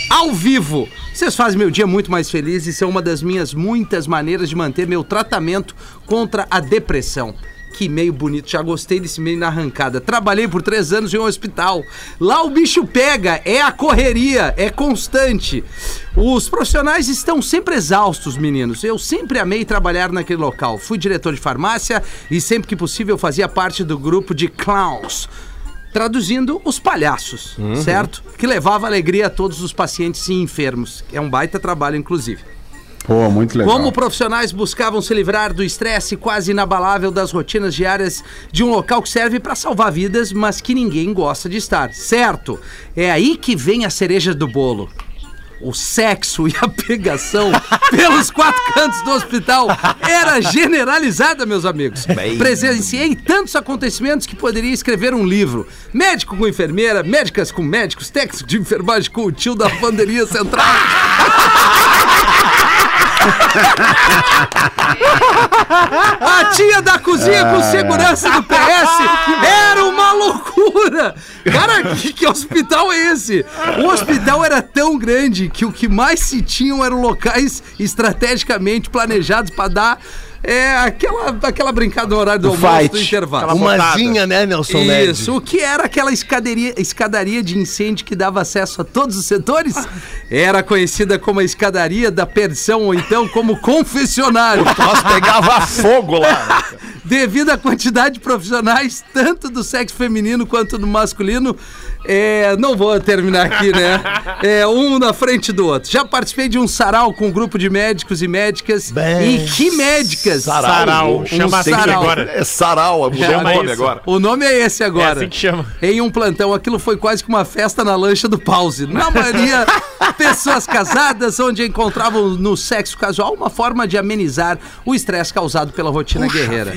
ao vivo. Vocês fazem meu dia muito mais feliz e são uma das minhas muitas maneiras de manter meu tratamento contra a depressão. Que e-mail bonito, já gostei desse e-mail na arrancada. Trabalhei por três anos em um hospital. Lá o bicho pega, é a correria, é constante. Os profissionais estão sempre exaustos, meninos. Eu sempre amei trabalhar naquele local. Fui diretor de farmácia e sempre que possível fazia parte do grupo de clowns. Traduzindo, os palhaços, certo? Que levava alegria a todos os pacientes e enfermos. É um baita trabalho, inclusive. Pô, muito legal. Como profissionais buscavam se livrar do estresse quase inabalável das rotinas diárias de um local que serve para salvar vidas, mas que ninguém gosta de estar, certo? É aí que vem a cereja do bolo. O sexo e a pegação pelos quatro cantos do hospital era generalizada, meus amigos. Presenciei tantos acontecimentos que poderia escrever um livro. Médico com enfermeira, médicas com médicos, técnico de enfermagem com o tio da lavanderia central. A tia da cozinha com segurança do PS era uma loucura! Cara, que, que hospital é esse? O hospital era tão grande que o que mais se tinham eram locais estrategicamente planejados para dar é, aquela, aquela brincada no horário do O almoço fight. do intervalo. Umazinha, né, Nelson Ned? Isso, o que era aquela escadaria, escadaria de incêndio que dava acesso a todos os setores? Era conhecida como a escadaria da perdição ou então como confessionário. Nós pegava fogo lá. Devido à quantidade de profissionais, tanto do sexo feminino quanto do masculino, é, não vou terminar aqui, né? É, um na frente do outro. Já participei de um sarau com um grupo de médicos e médicas. Bem, e que médicas! Sarau. Um Chama assim sarau. agora. É sarau, mudou o nome isso. agora. O nome é esse agora. É assim que chama. Em um plantão, aquilo foi quase que uma festa na lancha do pause. Na maioria, pessoas casadas, onde encontravam no sexo casual uma forma de amenizar o estresse causado pela rotina guerreira.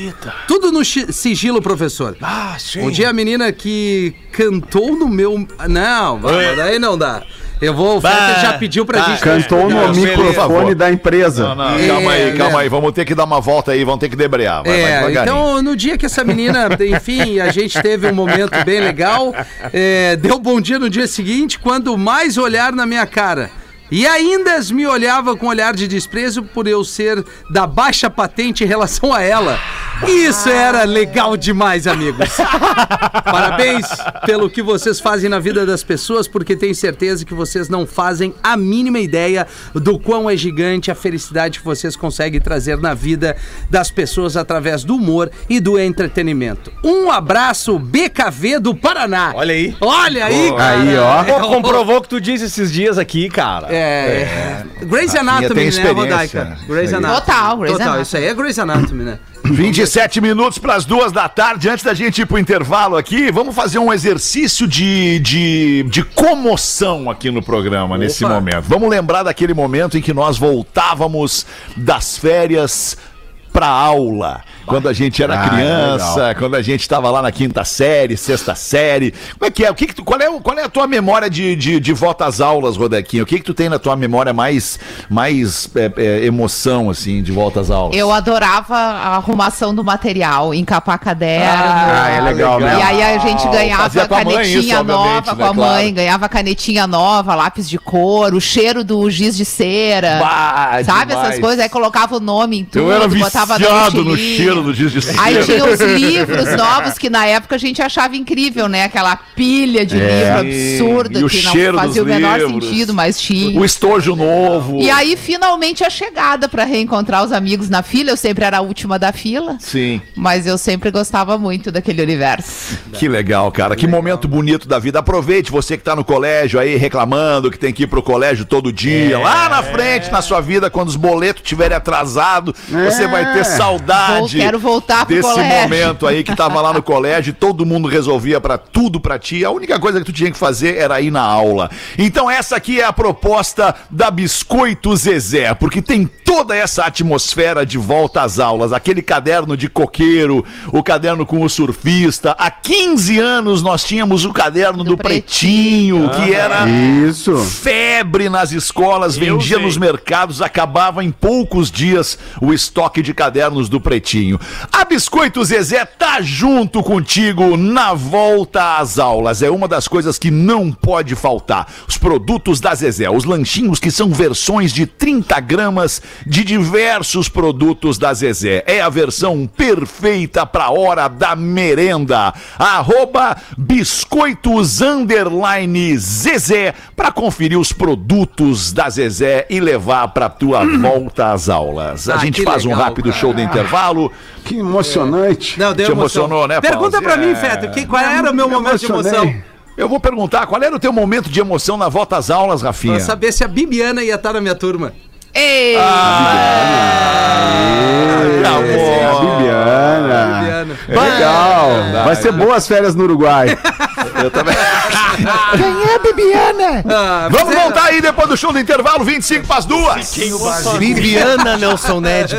Tudo no sigilo, professor. Ah, sim. Um dia a menina que cantou no meu. Não, vai, daí não dá. Eu vou. O Bah, já pediu pra tá. gente. Cantou no Não, microfone da empresa. Não, não, É, calma aí, calma né? aí. Vamos ter que dar uma volta aí, vamos ter que debrear. Vai, vai É, devagarinho. então no dia que essa menina, enfim, a gente teve um momento bem legal, é, deu bom dia no dia seguinte, quando mais olhar na minha cara. E ainda me olhava com olhar de desprezo por eu ser da baixa patente em relação a ela. Isso era legal demais, amigos. Parabéns pelo que vocês fazem na vida das pessoas, porque tenho certeza que vocês não fazem a mínima ideia do quão é gigante a felicidade que vocês conseguem trazer na vida das pessoas através do humor e do entretenimento. Um abraço, BKV do Paraná. Olha aí. Olha aí, cara. Aí, ó. Pô, comprovou o que tu disse esses dias aqui, cara. É. Grey's Rafinha Anatomy, tem né, experiência. Rodaica? Grey's. Anatomy. Total, Grey's Total, Anatomy. isso aí é Grey's Anatomy, né? 27 minutos para as duas da tarde. Antes da gente ir pro intervalo aqui, vamos fazer um exercício de, de, de comoção aqui no programa, nesse Opa. momento. Vamos lembrar daquele momento em que nós voltávamos das férias pra aula. Quando a gente era Ah, criança, legal. quando a gente estava lá na quinta série, sexta série. Como é que é? O que que tu, qual, é qual é a tua memória de, de, de volta às aulas, Rodequinho? O que que tu tem na tua memória mais, mais é, é, emoção, assim, de volta às aulas? Eu adorava a arrumação do material, encapar caderno. Ah, é legal, E né? aí a gente ganhava canetinha isso, nova né? com a Claro. mãe, ganhava canetinha nova, lápis de cor, o cheiro do giz de cera. Bah, sabe demais. essas coisas? Aí colocava o nome em tudo, Eu era botava Viciado no mochilinha. Cheiro do giz de cera. Aí tinha os livros novos que na época a gente achava incrível, né? Aquela pilha de livro absurda É. E o que cheiro não fazia o menor livros. sentido, mas tinha. O estojo novo. E aí, finalmente, a chegada pra reencontrar os amigos na fila. Eu sempre era a última da fila, Sim. mas eu sempre gostava muito daquele universo. Que legal, cara. Que momento bonito da vida. Aproveite você que tá no colégio aí reclamando que tem que ir pro colégio todo dia. Lá na frente, na sua vida, quando os boletos estiverem atrasados, você vai ter saudade. Quero voltar pro desse colégio. momento aí que tava lá no colégio e todo mundo resolvia pra tudo pra ti. A única coisa que tu tinha que fazer era ir na aula. Então essa aqui é a proposta da Biscoito Zezé, porque tem toda essa atmosfera de volta às aulas, aquele caderno de coqueiro, o caderno com o surfista. Há 15 anos nós tínhamos o caderno do, Do Pretinho, que era Isso. febre nas escolas, Eu vendia sei. nos mercados, acabava em poucos dias o estoque de cadernos do Pretinho. A Biscoito Zezé tá junto contigo na volta às aulas. É uma das coisas que não pode faltar. Os produtos da Zezé, os lanchinhos que são versões de 30 gramas de diversos produtos da Zezé. É a versão perfeita pra hora da merenda. Arroba biscoitos underline Zezé pra conferir os produtos da Zezé e levar pra tua volta às aulas. A Ah, gente faz um legal, rápido cara. show do intervalo. Que emocionante. Não, deu Te emoção. emocionou, né, Pergunta Pause? pra mim, É. Fetter, que, qual era o meu Me momento de emoção? Eu vou perguntar, qual era o teu momento de emoção na volta às aulas, Rafinha? Pra saber se a Bibiana ia estar na minha turma. Ei! Tá É a. Bibiana. Bibiana. Legal. Vai ser boas férias no Uruguai. Eu também. Ah, Vamos é- voltar aí depois do show do intervalo, 25 para as duas. Bibiana Nelson Ned.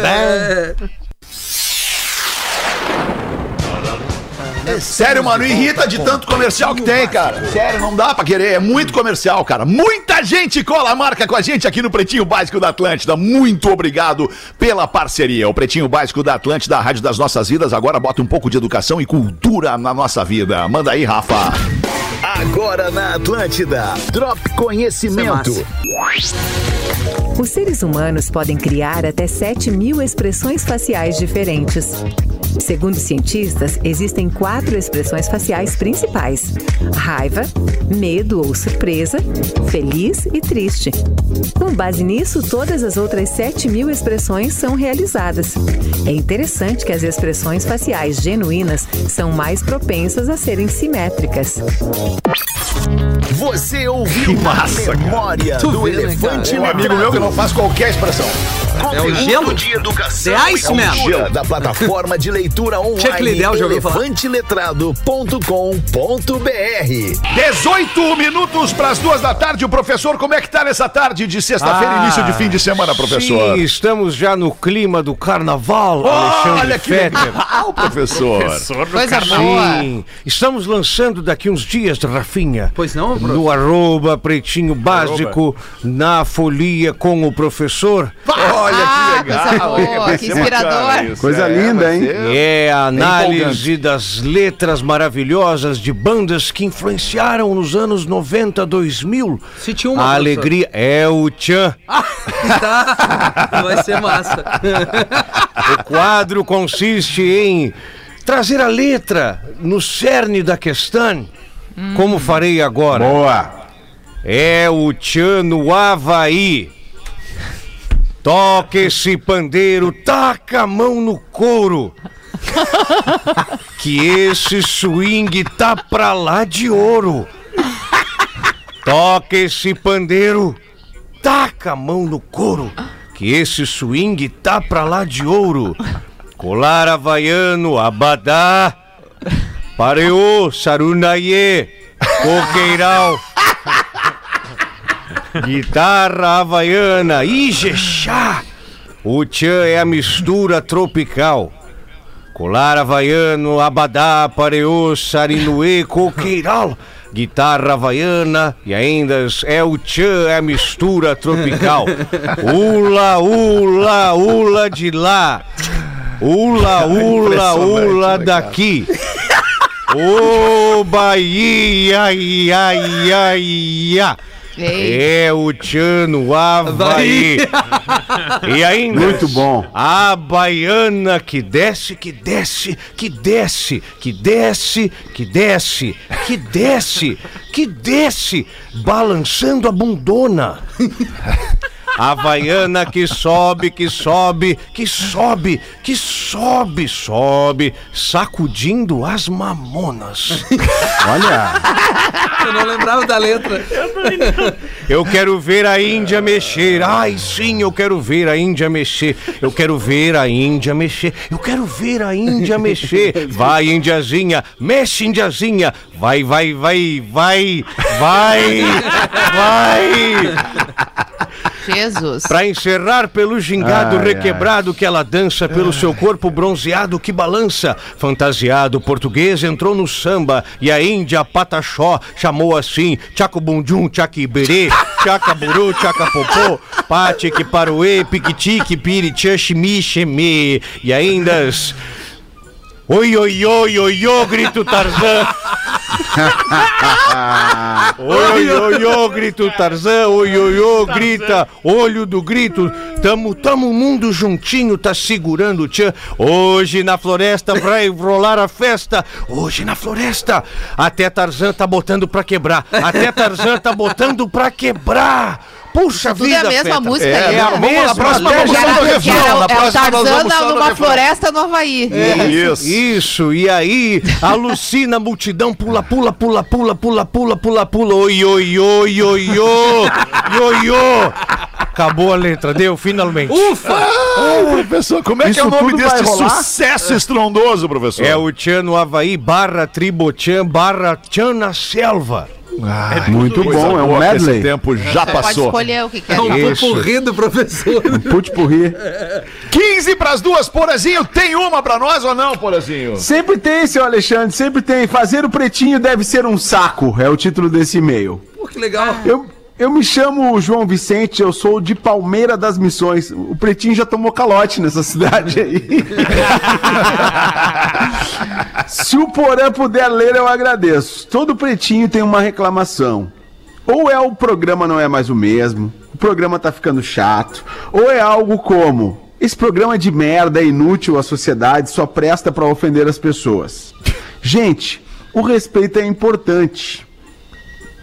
Sério, mano, irrita de tanto comercial que tem, cara. Sério, não dá pra querer. É muito comercial, cara. Muita gente cola a marca com a gente aqui no Pretinho Básico da Atlântida. Muito obrigado pela parceria. O Pretinho Básico da Atlântida, a rádio das nossas vidas, agora bota um pouco de educação e cultura na nossa vida. Manda aí, Rafa. Agora na Atlântida. Drop Conhecimento. Os seres humanos podem criar até 7 mil expressões faciais diferentes. Segundo cientistas, existem quatro expressões faciais principais: raiva, medo ou surpresa, feliz e triste. Com base nisso, todas as outras 7 mil expressões são realizadas. É interessante que as expressões faciais genuínas são mais propensas a serem simétricas. Você ouviu massa, a memória Tu do vê, né, elefante Um amigo meu que não faz qualquer expressão. É o gelo? de educação The e Iceman. cultura da plataforma de leitura online elefanteletrado.com.br 18 minutos para as duas da tarde. O professor, como é que tá nessa tarde de sexta-feira, Ah, início de fim de semana, professor? Sim, estamos já no clima do carnaval, Olha Alexandre que Fetter. legal, professor. Coisa boa. Sim, estamos lançando daqui uns dias, Rafinha. Pois não, prof? No arroba Pretinho Básico, na folia com o professor. Olha Ah, que legal. coisa boa, que bacana inspirador. isso, Coisa linda, vai hein? É a análise das letras maravilhosas de bandas que influenciaram nos anos 90, 2000. Se tinha uma, a alegria é o Tchan. Tá. Vai ser massa. O quadro consiste em trazer a letra no cerne da questão, como farei agora. Boa. É o Tchan no Havaí. Toca esse pandeiro, taca a mão no couro. Que esse swing tá pra lá de ouro. Toca esse pandeiro, taca a mão no couro. Que esse swing tá pra lá de ouro. Colar havaiano, abadá. Pareô, sarunaie, coqueiral. Guitarra havaiana, Ijexá. O tchan é a mistura tropical. Colar havaiano, abadá, pareô, sarinuê, coqueiral. Guitarra havaiana e ainda é o tchan, é a mistura tropical. Ula, ula, ula de lá. Ula, ula, ula daqui. Ô Bahia, ia, ia, ia. Ei. É o Tchano Havaí. E ainda. Muito bom. A baiana que desce, que desce, que desce, que desce, que desce, que desce, que desce, balançando a bundona. A Havaiana que sobe, que sobe, que sobe, que sobe, sobe, sacudindo as mamonas. Olha. Eu não lembrava da letra. Eu quero ver a Índia mexer. Ai, sim, eu quero ver a Índia mexer. Eu quero ver a Índia mexer. Eu quero ver a Índia mexer. Vai, Índiazinha, mexe, Índiazinha. Vai, vai, vai, vai, vai, vai. Jesus. Pra encerrar pelo gingado Ai, requebrado que ela dança pelo seu corpo bronzeado que balança. Fantasiado português entrou no samba e a Índia Pataxó chamou assim: Tchacobundum, Tchaquiberê, Tchacaburu, Tchacapopô, Patique, Paruê, Piquitique, Piritiã, Ximi, Xemê. E ainda. Oi, oi, oi, oi, oi, grito Tarzan. Oi, oi, oi, grita o Tarzan, oi, oi, oi, grita, olho do grito, tamo, tamo mundo juntinho, tá segurando o tchan. Hoje na floresta vai rolar a festa, hoje na floresta, até Tarzan tá botando pra quebrar, até Tarzan tá botando pra quebrar. Puxa Tudo é vida, a mesma Feta. música É, aí, é a né? mesma. a próxima até vamos no Que era- refrão, que era na o- é o próxima nós vamos na- no numa floresta no Havaí. Isso. Isso, e aí alucina a multidão, pula, pula, pula, pula, pula, pula, pula, pula, oi, oi, oi, oi, oi, oi, oi. Acabou a letra, deu, finalmente. Ah, professor, como é que Isso é o nome deste rolar? sucesso estrondoso, professor? É o Tchan Havaí barra Tribotchan barra Tchan na selva. Ai, Muito coisa bom, é um medley. Esse tempo já Pode passou. escolher o que quer. É um pupurri do professor. Put porri. 15 pras duas, Porazinho. Tem uma pra nós ou não, Porazinho? Sempre tem, seu Alexandre, sempre tem. Fazer o pretinho deve ser um saco, é o título desse e-mail. Pô, que legal. Eu, eu me chamo João Vicente, eu sou de Palmeira das Missões. O Pretinho já tomou calote nessa cidade aí. Se o Porã puder ler, eu agradeço. Todo Pretinho tem uma reclamação. Ou é o programa não é mais o mesmo, o programa tá ficando chato, ou é algo como: esse programa é de merda é inútil à sociedade, só presta pra ofender as pessoas. Gente, o respeito é importante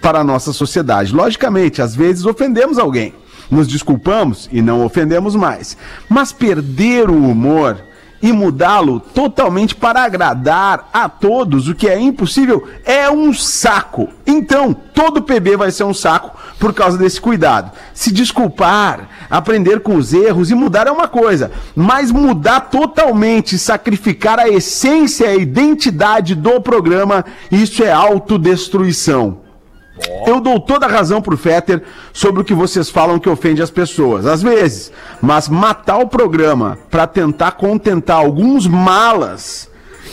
para a nossa sociedade. Logicamente, às vezes ofendemos alguém, nos desculpamos e não ofendemos mais. Mas perder o humor e mudá-lo totalmente para agradar a todos, o que é impossível, é um saco. Então, todo PB vai ser um saco por causa desse cuidado. Se desculpar, aprender com os erros e mudar é uma coisa, mas mudar totalmente, sacrificar a essência e a identidade do programa, isso é autodestruição. Eu dou toda a razão pro Fetter sobre o que vocês falam que ofende as pessoas, às vezes. Mas matar o programa pra tentar contentar alguns malas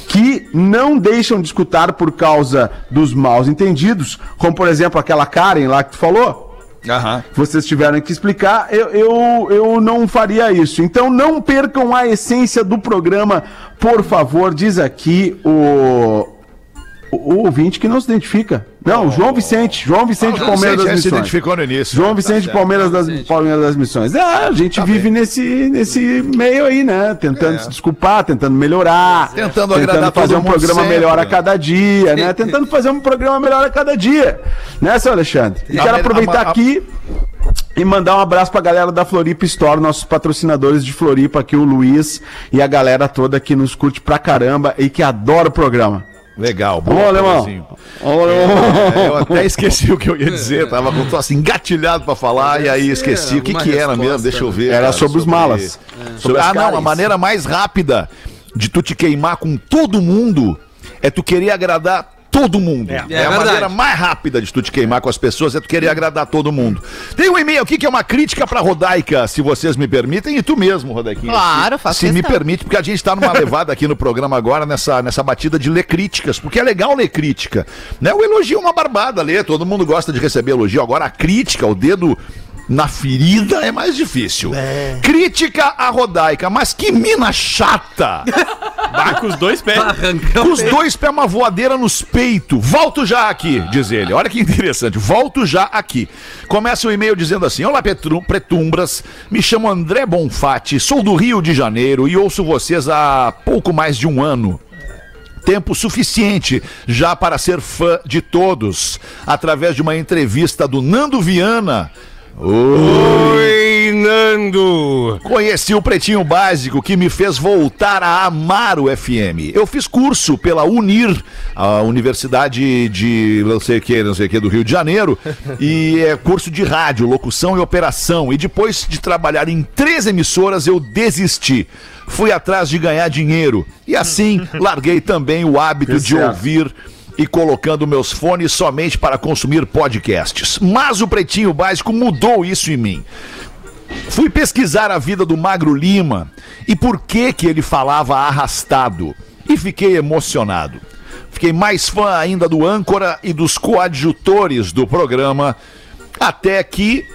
que não deixam de escutar por causa dos maus entendidos, como por exemplo aquela Karen lá que tu falou, que vocês tiveram que explicar, eu, eu, eu não faria isso. Então não percam a essência do programa, por favor, diz aqui o, o, ouvinte que não se identifica. Não, João Vicente, João Vicente Ah, Palmeiras Vicente, das é, se Missões. identificou no início. João Vicente Palmeiras das Palmeiras das Missões. É, a gente vive nesse, nesse meio aí, né? Tentando se desculpar, tentando melhorar. Tentando agradar fazer todo um mundo programa sempre, melhor a né? cada dia, né? Tentando fazer um programa melhor a cada dia. Né, seu Alexandre? E A quero aproveitar a- a- aqui e mandar um abraço pra galera da Floripa Store, nossos patrocinadores de Floripa aqui, o Luiz e a galera toda que nos curte pra caramba e que adora o programa. Legal, alemão. Porazinho. Ô, alemão. É, eu até esqueci o que eu ia dizer, tava com assim, engatilhado pra falar e aí esqueci. O que que era resposta, mesmo? Deixa eu ver. Era cara, sobre os malas. Sobre as ah, não, a maneira mais rápida de tu te queimar com todo mundo é tu querer agradar todo mundo. É, É a verdade. maneira mais rápida de tu te queimar com as pessoas é tu querer agradar todo mundo. Tem um e-mail aqui que é uma crítica pra Rodaica, se vocês me permitem, e tu mesmo, Rodaiquinha. Claro, se, faço Se me questão. permite, porque a gente tá numa levada aqui no programa agora, nessa, nessa batida de ler críticas, porque é legal ler crítica. Né? O elogio é uma barbada ler, todo mundo gosta de receber elogio. Agora a crítica, o dedo na ferida é mais difícil. Crítica a Rodaica, mas que mina chata! Bah, com os dois pés. Com os dois pés, uma voadeira nos peitos. Volto já aqui, diz ele. Olha que interessante. Volto já aqui. Começa o e-mail dizendo assim: Olá, Petru- Pretumbras. Me chamo André Bonfatti, sou do Rio de Janeiro e ouço vocês há pouco mais de um ano. Tempo suficiente já para ser fã de todos. Através de uma entrevista do Nando Viana. Oi, Nando! Conheci o Pretinho Básico que me fez voltar a amar o FM. Eu fiz curso pela Unir, a Universidade de não sei o que, não sei o que do Rio de Janeiro, e é curso de rádio, locução e operação. E depois de trabalhar em três emissoras, eu desisti. Fui atrás de ganhar dinheiro. E assim, larguei também o hábito de ouvir e colocando meus fones somente para consumir podcasts. Mas o Pretinho Básico mudou isso em mim. Fui pesquisar a vida do Magro Lima e por que que ele falava arrastado. E fiquei emocionado. Fiquei mais fã ainda do âncora e dos coadjutores do programa, até que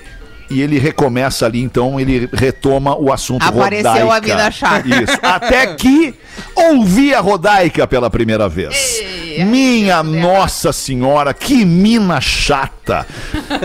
e ele recomeça ali, então ele retoma o assunto Apareceu Rodaica. a mina chata. Isso. Até que ouvi a Rodaica pela primeira vez. Minha Nossa Senhora, que mina chata.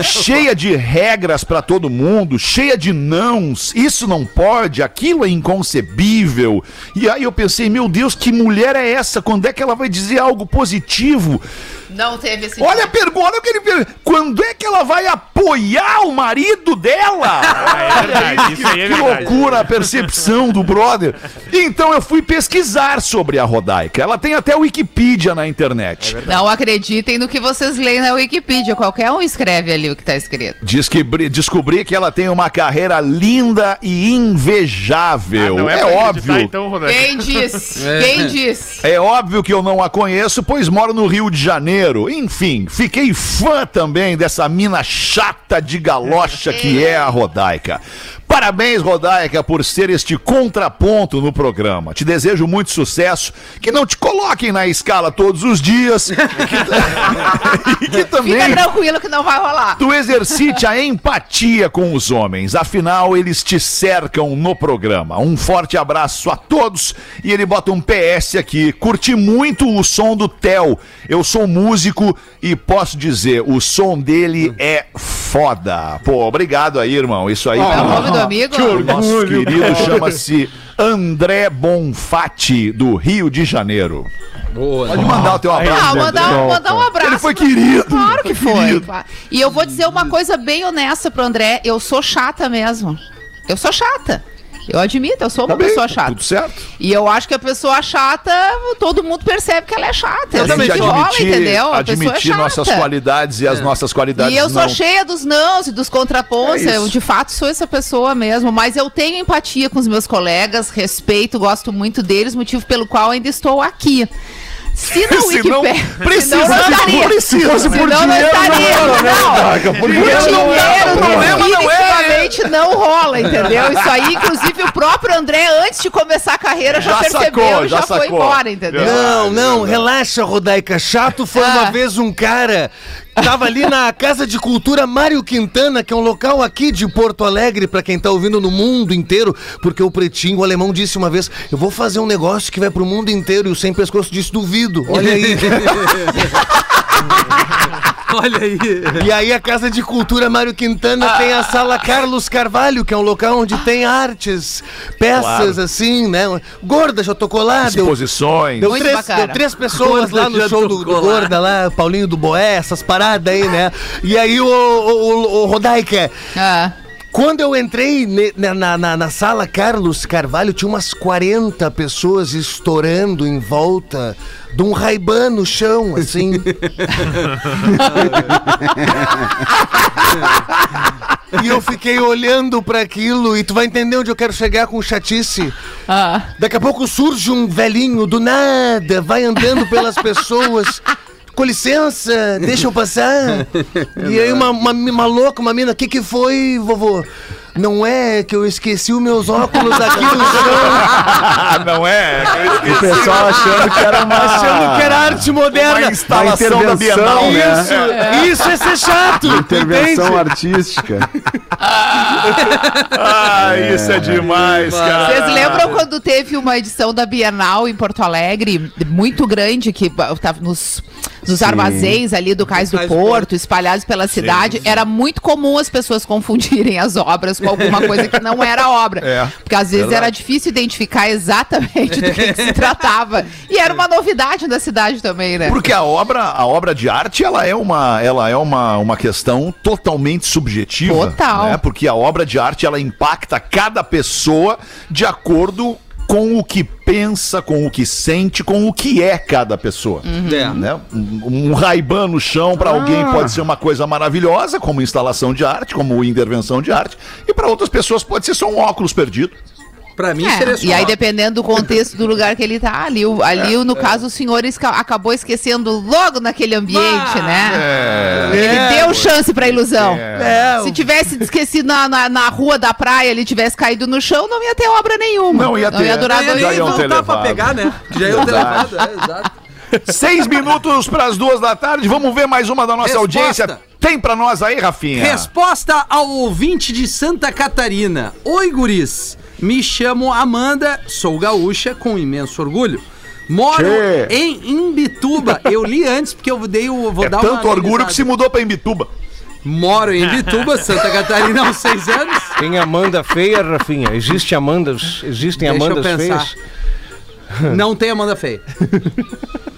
cheia de regras pra todo mundo, cheia de nãos. Isso não pode, aquilo é inconcebível. E aí eu pensei, meu Deus, que mulher é essa? Quando é que ela vai dizer algo positivo? Não teve esse Olha a pergunta, olha o que ele. Quando é que ela vai apoiar o marido dela? é verdade, isso aí é que verdade. loucura a percepção do brother. Então eu fui pesquisar sobre a Rodaica. Ela tem até Wikipedia na internet. Não acreditem no que vocês leem na Wikipedia. Qualquer um escreve ali o que tá escrito. Diz que bri- descobri que ela tem uma carreira linda e invejável. Não é acreditar, óbvio. Então. Quem disse? Quem disse? É óbvio que eu não a conheço, pois moro no Rio de Janeiro. Enfim, fiquei fã também dessa mina chata de galocha que é a Rodaica. Parabéns, Rodaica, por ser este contraponto no programa. Te desejo muito sucesso. Que não te coloquem na escala todos os dias. Que, e que também Fica tranquilo que não vai rolar. tu exercite a empatia com os homens. Afinal, eles te cercam no programa. Um forte abraço a todos. E ele bota um PS aqui. Curti muito o som do Theo. Eu sou músico e posso dizer, o som dele é foda. Pô, obrigado aí, irmão. Isso aí. É o pro- nome do amigo? o nosso querido chama-se André Bonfatti, do Rio de Janeiro. Boa. Pode mandar o teu abraço. Ah, André. mandar, um- mandar um abraço. Ele foi querido. Claro que Foi foi. E eu vou dizer uma coisa bem honesta pro André. Eu sou chata mesmo. Eu sou chata. Eu admito, eu sou uma Tá pessoa chata. Tudo certo. E eu acho que a pessoa chata, todo mundo percebe que ela é chata. É A gente que rola, entendeu? A é admitir chata. nossas qualidades e as nossas qualidades E eu sou não. cheia dos nãos e dos contrapontos. É eu, de fato, sou essa pessoa mesmo. Mas eu tenho empatia com os meus colegas, respeito, gosto muito deles, motivo pelo qual ainda estou aqui. Se na Se não Wikipédia. precisa, senão não se estaria. precisa, se por não dinheiro, estaria. não, Não, Rodaica, por dinheiro dinheiro não é, o problema não é- definitivamente não rola, entendeu? Isso aí, inclusive, o próprio André, antes de começar a carreira, já, Já percebeu sacou, e já, já foi embora, entendeu? Não, não, relaxa, Rodaica. Chato foi Ah. uma vez um cara. Tava ali na Casa de Cultura Mário Quintana, que é um local aqui de Porto Alegre, pra quem tá ouvindo no mundo inteiro, porque o Pretinho, o alemão, disse uma vez: Eu vou fazer um negócio que vai pro mundo inteiro. E o Sem Pescoço disse: Duvido. Olha aí. Olha aí. E aí a Casa de Cultura Mário Quintana tem a Sala Carlos Carvalho, que é um local onde tem artes, peças Claro. assim, né? Gorda, já tocou lá, deu, Exposições. deu, Muito três, deu três pessoas Gorda lá no show do, do. Gorda lá, Paulinho do Boé, essas paradas aí, né? E aí o, o, o, o Rodaica, Ah. Quando eu entrei ne- na, na, na- na sala Carlos Carvalho, tinha umas 40 pessoas estourando em volta de um raibã no chão, assim. e eu fiquei olhando pra aquilo e tu vai entender onde eu quero chegar com chatice. Ah. Daqui a pouco surge um velhinho do nada, vai andando pelas pessoas. Com licença, deixa eu passar. E aí uma, uma, uma louca, uma mina, o que que foi, vovô? Não é que eu esqueci os meus óculos aqui no chão. não é? O pessoal achando que era uma. Achando que era arte moderna. Uma instalação da Bienal, né? Isso, isso é ser chato. Intervenção entende? artística. Ah, isso é demais, cara. Vocês lembram quando teve uma edição da Bienal em Porto Alegre, muito grande, que estava nos, nos armazéns ali do Cais do Cais Porto, espalhados pela cidade? Era muito comum as pessoas confundirem as obras com alguma coisa que não era obra. É, porque às vezes era difícil identificar exatamente do que, que se tratava. E era uma novidade da cidade também, né? Porque a obra, a obra de arte, ela é uma, ela é uma, uma questão totalmente subjetiva. Total. Né? Porque a obra de arte, ela impacta cada pessoa de acordo com o que pensa, com o que sente, com o que é cada pessoa. É. Né? Um, um Ray-Ban no chão para alguém pode ser uma coisa maravilhosa, como instalação de arte, como intervenção de arte, e para outras pessoas pode ser só um óculos perdido. Pra mim É, seria só. e aí, dependendo do contexto do lugar que ele tá, ali, ali no caso, o senhor esca- acabou esquecendo logo naquele ambiente, né? Ele deu chance pra ilusão. É, Se tivesse esquecido na, na, na rua da praia, ele tivesse caído no chão, não ia ter obra nenhuma. Não ia ter. durar Aí dois Já ele iam não ter dá pra levado. pegar, né? Já iam ter levado, é, exato. Seis minutos para as duas da tarde. Vamos ver mais uma da nossa Resposta. audiência. Tem para nós aí, Rafinha? Resposta ao ouvinte de Santa Catarina. Oi, guris. Me chamo Amanda, sou gaúcha com imenso orgulho. Moro Tchê. em Imbituba. Eu li antes porque eu dei o vou É dar uma tanto orgulho que se mudou para Imbituba. Moro em Imbituba, Santa Catarina há uns seis anos. Tem Amanda feia, Rafinha? Existe Amandas? Existem Deixa Amandas feias? Não tem Amanda Feia.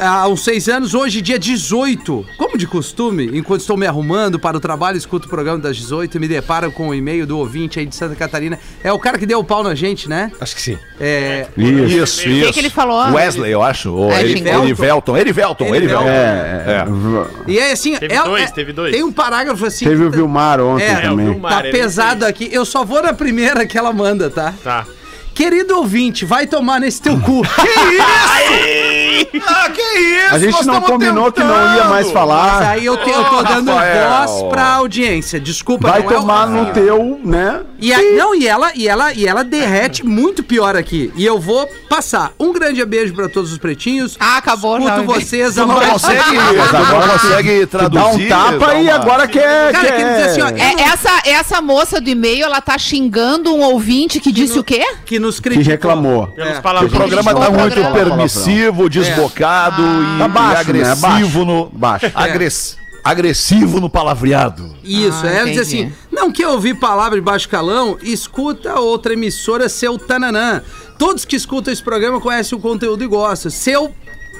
Há uns seis anos, hoje, dia 18. Como de costume, enquanto estou me arrumando para o trabalho, escuto o programa das 18 e me deparo com o e-mail do ouvinte aí de Santa Catarina. É o cara que deu o pau na gente, né? Acho que sim. É. Isso, O que, que ele falou? Wesley, eu acho. Ou É, Eri- Erivelton. Erivelton. Erivelton, Erivelton. É, é. E é assim. Teve é- dois, é- teve dois. Tem um parágrafo assim. Teve o que tá- Vilmar ontem É, também. o Vilmar. Tá pesado aqui. Eu só vou na primeira que ela manda, tá? Tá. Querido ouvinte, vai tomar nesse teu cu. Ah, que isso? A gente nós não combinou que não ia mais Mas falar. aí eu, te- eu tô dando Rafael. voz pra audiência. Desculpa, Vai não é o tomar no Rafinha. teu, né? E a- não, e ela, e ela, e ela derrete muito pior aqui. E eu vou passar. Um grande beijo pra todos os pretinhos. Ah, acabou já, Escuto o e-mail. vocês Tu não consegue, Mas não agora consegue Tu dá traduzir. um tapa e agora quer. Cara, quer... quer dizer assim, ó, É, essa, essa moça do e-mail, ela tá xingando um ouvinte que disse o quê? que nos que criticou. reclamou. Pelos É. O programa tá muito permissivo, desbocado e, Tá baixo, e agressivo né? no. Baixo. Agress- Agressivo no palavreado. Isso, Ah, é, ela diz entendi. assim: não quer ouvir palavra de baixo calão? Escuta outra emissora, seu Tananã. Todos que escutam esse programa conhecem o conteúdo e gostam. Seu.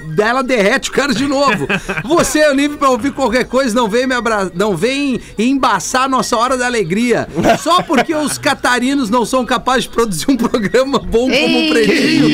Dela derrete o cara de novo. Você é livre pra ouvir qualquer coisa, não vem me abra... não vem embaçar a nossa hora da alegria. Só porque os catarinos não são capazes de produzir um programa bom como Ei. o Pretinho.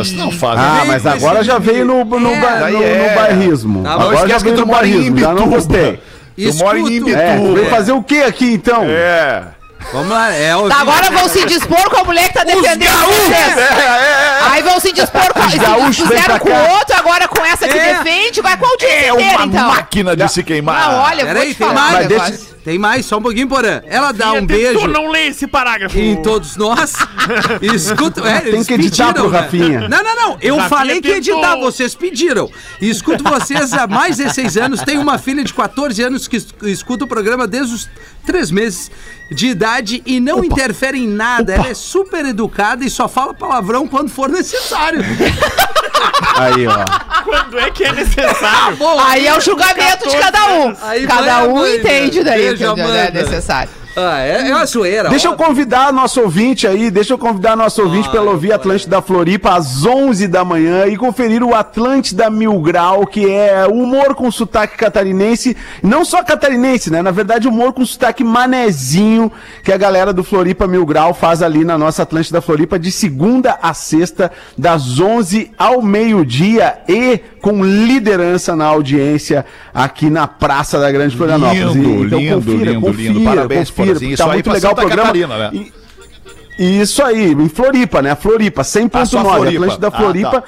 Isso, não faz. Ah, mas agora já veio no, no, É, ba- no- é. no bairrismo. Tá, agora já veio no bairrismo, já não gostei. Tu mora em Escuto- É, Imbituba. veio fazer o que aqui então? É. Vamos lá, é o. Agora vão se dispor com a mulher que tá defendendo vocês. É, é, Aí vão se dispor com. Se dispuseram pra com o outro, agora com essa que É. defende, vai com a audiência é. É inteira, uma então. máquina de se queimar. Não, olha, eu vou Peraí, te falar negócio. deixa- Tem mais, só um pouquinho, Porã. Ela dá um beijo. Tu não lê esse parágrafo. em todos nós. Escuta, é, eles que editar pediram, pro né? Rafinha. Não, não, não. Eu Rafinha falei que editar, vocês pediram. E escuto vocês há mais de 16 anos. Tenho uma filha de 14 anos que es- escuta o programa desde os 3 meses de idade e não interfere em nada. Ela é super educada e só fala palavrão quando for necessário. Aí, ó. Quando é que é necessário? Aí é o julgamento de cada um. Aí Cada vai um mãe, entende né? daí que é Amanda. necessário. Ah, é, é uma zoeira. Deixa eu convidar nosso ouvinte aí, deixa eu convidar nosso ouvinte Ah, para ouvir Atlântida Floripa às 11 da manhã e conferir o Atlântida Mil Grau, que é humor com sotaque catarinense, não só catarinense, né? Na verdade, humor com sotaque manezinho, que a galera do Floripa Mil Grau faz ali na nossa Atlântida Floripa de segunda a sexta, das 11 ao meio-dia e com liderança na audiência aqui na Praça da Grande Florianópolis. Lindo, então, lindo, confira, lindo, confira, lindo. Parabéns, confira, Porque Isso tá aí muito legal o programa. Catarina, né? E- Isso aí, em Floripa, né? Floripa, Ah, só 100.9, Floripa. Atlântida Ah, Floripa. tá.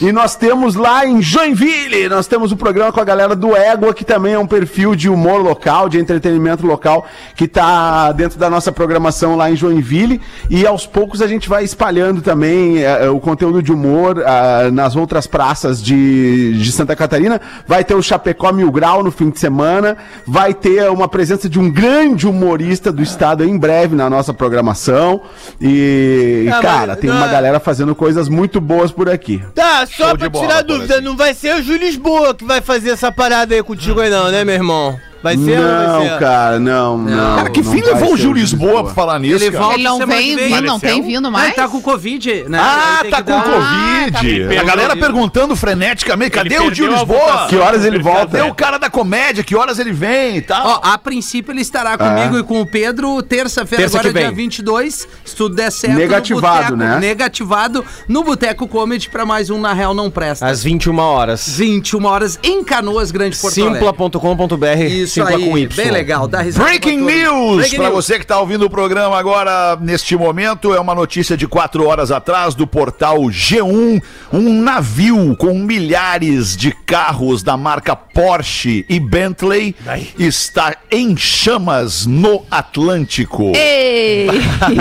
E nós temos lá em Joinville, nós temos o programa com a galera do Égua, que também é um perfil de humor local, de entretenimento local, que tá dentro da nossa programação lá em Joinville. E aos poucos a gente vai espalhando também eh, o conteúdo de humor ah, nas outras praças de, de Santa Catarina. Vai ter o Chapecó Mil Grau no fim de semana. Vai ter uma presença de um grande humorista do estado em breve na nossa programação. E, Ah, cara, mas- tem uma ah. galera fazendo coisas muito boas por aqui. Tá, só Show pra bola, tirar Porazinho. dúvida, não vai ser o Júlio Lisboa que vai fazer essa parada aí contigo aí não, né, meu irmão? Vai ser ou não vai Não, ser? cara, não, não. Cara, que não fim levou o Gil Lisboa pra falar nisso, Ele volta Ele não vem vindo, não tem vindo mais? Ele tá com Covid, né? Ah, tá com dar- Covid. Ah, tá. a galera perguntando freneticamente, cadê Ele o Gil Lisboa? Que horas ele volta? Cadê o cara da comédia? Que horas ele vem e tal? Ó, a princípio ele estará comigo e com o Pedro terça-feira, Terça agora dia 22, se tudo der certo. no Negativado, Boteco- né? Negativado no Boteco Comedy pra mais um Na Real Não Presta. Às 21 horas. 21 horas em Canoas, Grande Porto. Simpla.com.br. Isso Simpla aí, com Y. bem legal, dá risada. Breaking. News! Breaking Pra news. você que tá ouvindo o programa agora, neste momento, é uma notícia de quatro horas atrás do portal G1. Um navio com milhares de carros da marca Porsche e Bentley está em chamas no Atlântico. Ei!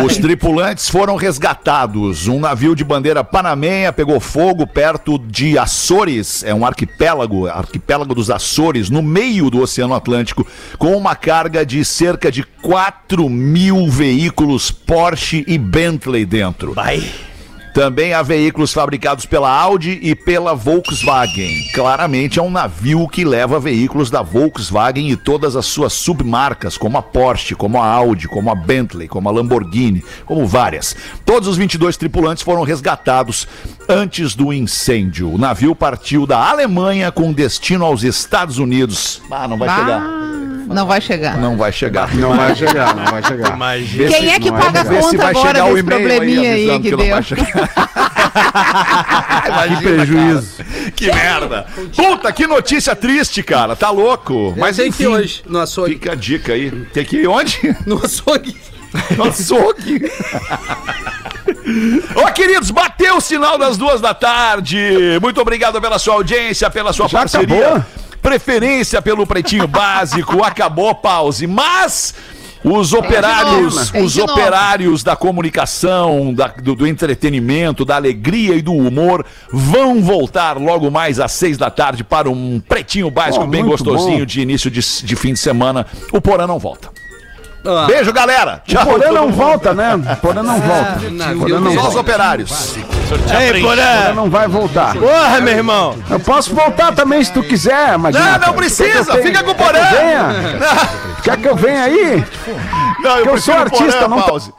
Os tripulantes foram resgatados. Um navio de bandeira panamenha pegou fogo perto de Açores, é um arquipélago, arquipélago dos Açores, no meio do Oceano Atlântico, com uma carga de cerca de 4 mil veículos Porsche e Bentley dentro. Também há veículos fabricados pela Audi e pela Volkswagen. Claramente é um navio que leva veículos da Volkswagen e todas as suas submarcas, como a Porsche, como a Audi, como a Bentley, como a Lamborghini, como várias. Todos os 22 tripulantes foram resgatados antes do incêndio. O navio partiu da Alemanha com destino aos Estados Unidos. Ah, não vai chegar. Não vai chegar. Não vai chegar. Não vai chegar, não vai chegar. Imagina. Quem é que não paga a conta agora desse probleminha aí, avisando que não deu? vai chegar. Que prejuízo. Que merda! Puta, que notícia triste, cara. Tá louco. Mas Mas tem que hoje, no açougue. Fica a dica aí. Tem que ir onde? No açougue. No açougue. Ô, queridos, bateu o sinal das duas da tarde. Muito obrigado pela sua audiência, pela sua Já parceria. acabou? Preferência pelo Pretinho Básico. Acabou, pause. Mas... Os operários, tem os novo. operários da comunicação, da- do, do entretenimento, da alegria e do humor vão voltar logo mais às seis da tarde para um pretinho básico Oh, bem gostosinho bom. de início de, de fim de semana. O Porã não volta. Ah. Beijo, galera. Tchau. Porã não volta, né? Porã não volta. Porã não Só os operários. Ei, Porã não vai voltar. Porra, meu irmão! Eu posso voltar também se tu quiser, mas. Não, não precisa, fica com o Porã. Quer que eu venha? Eu aí? Não, Que eu sou artista, não tô- pause.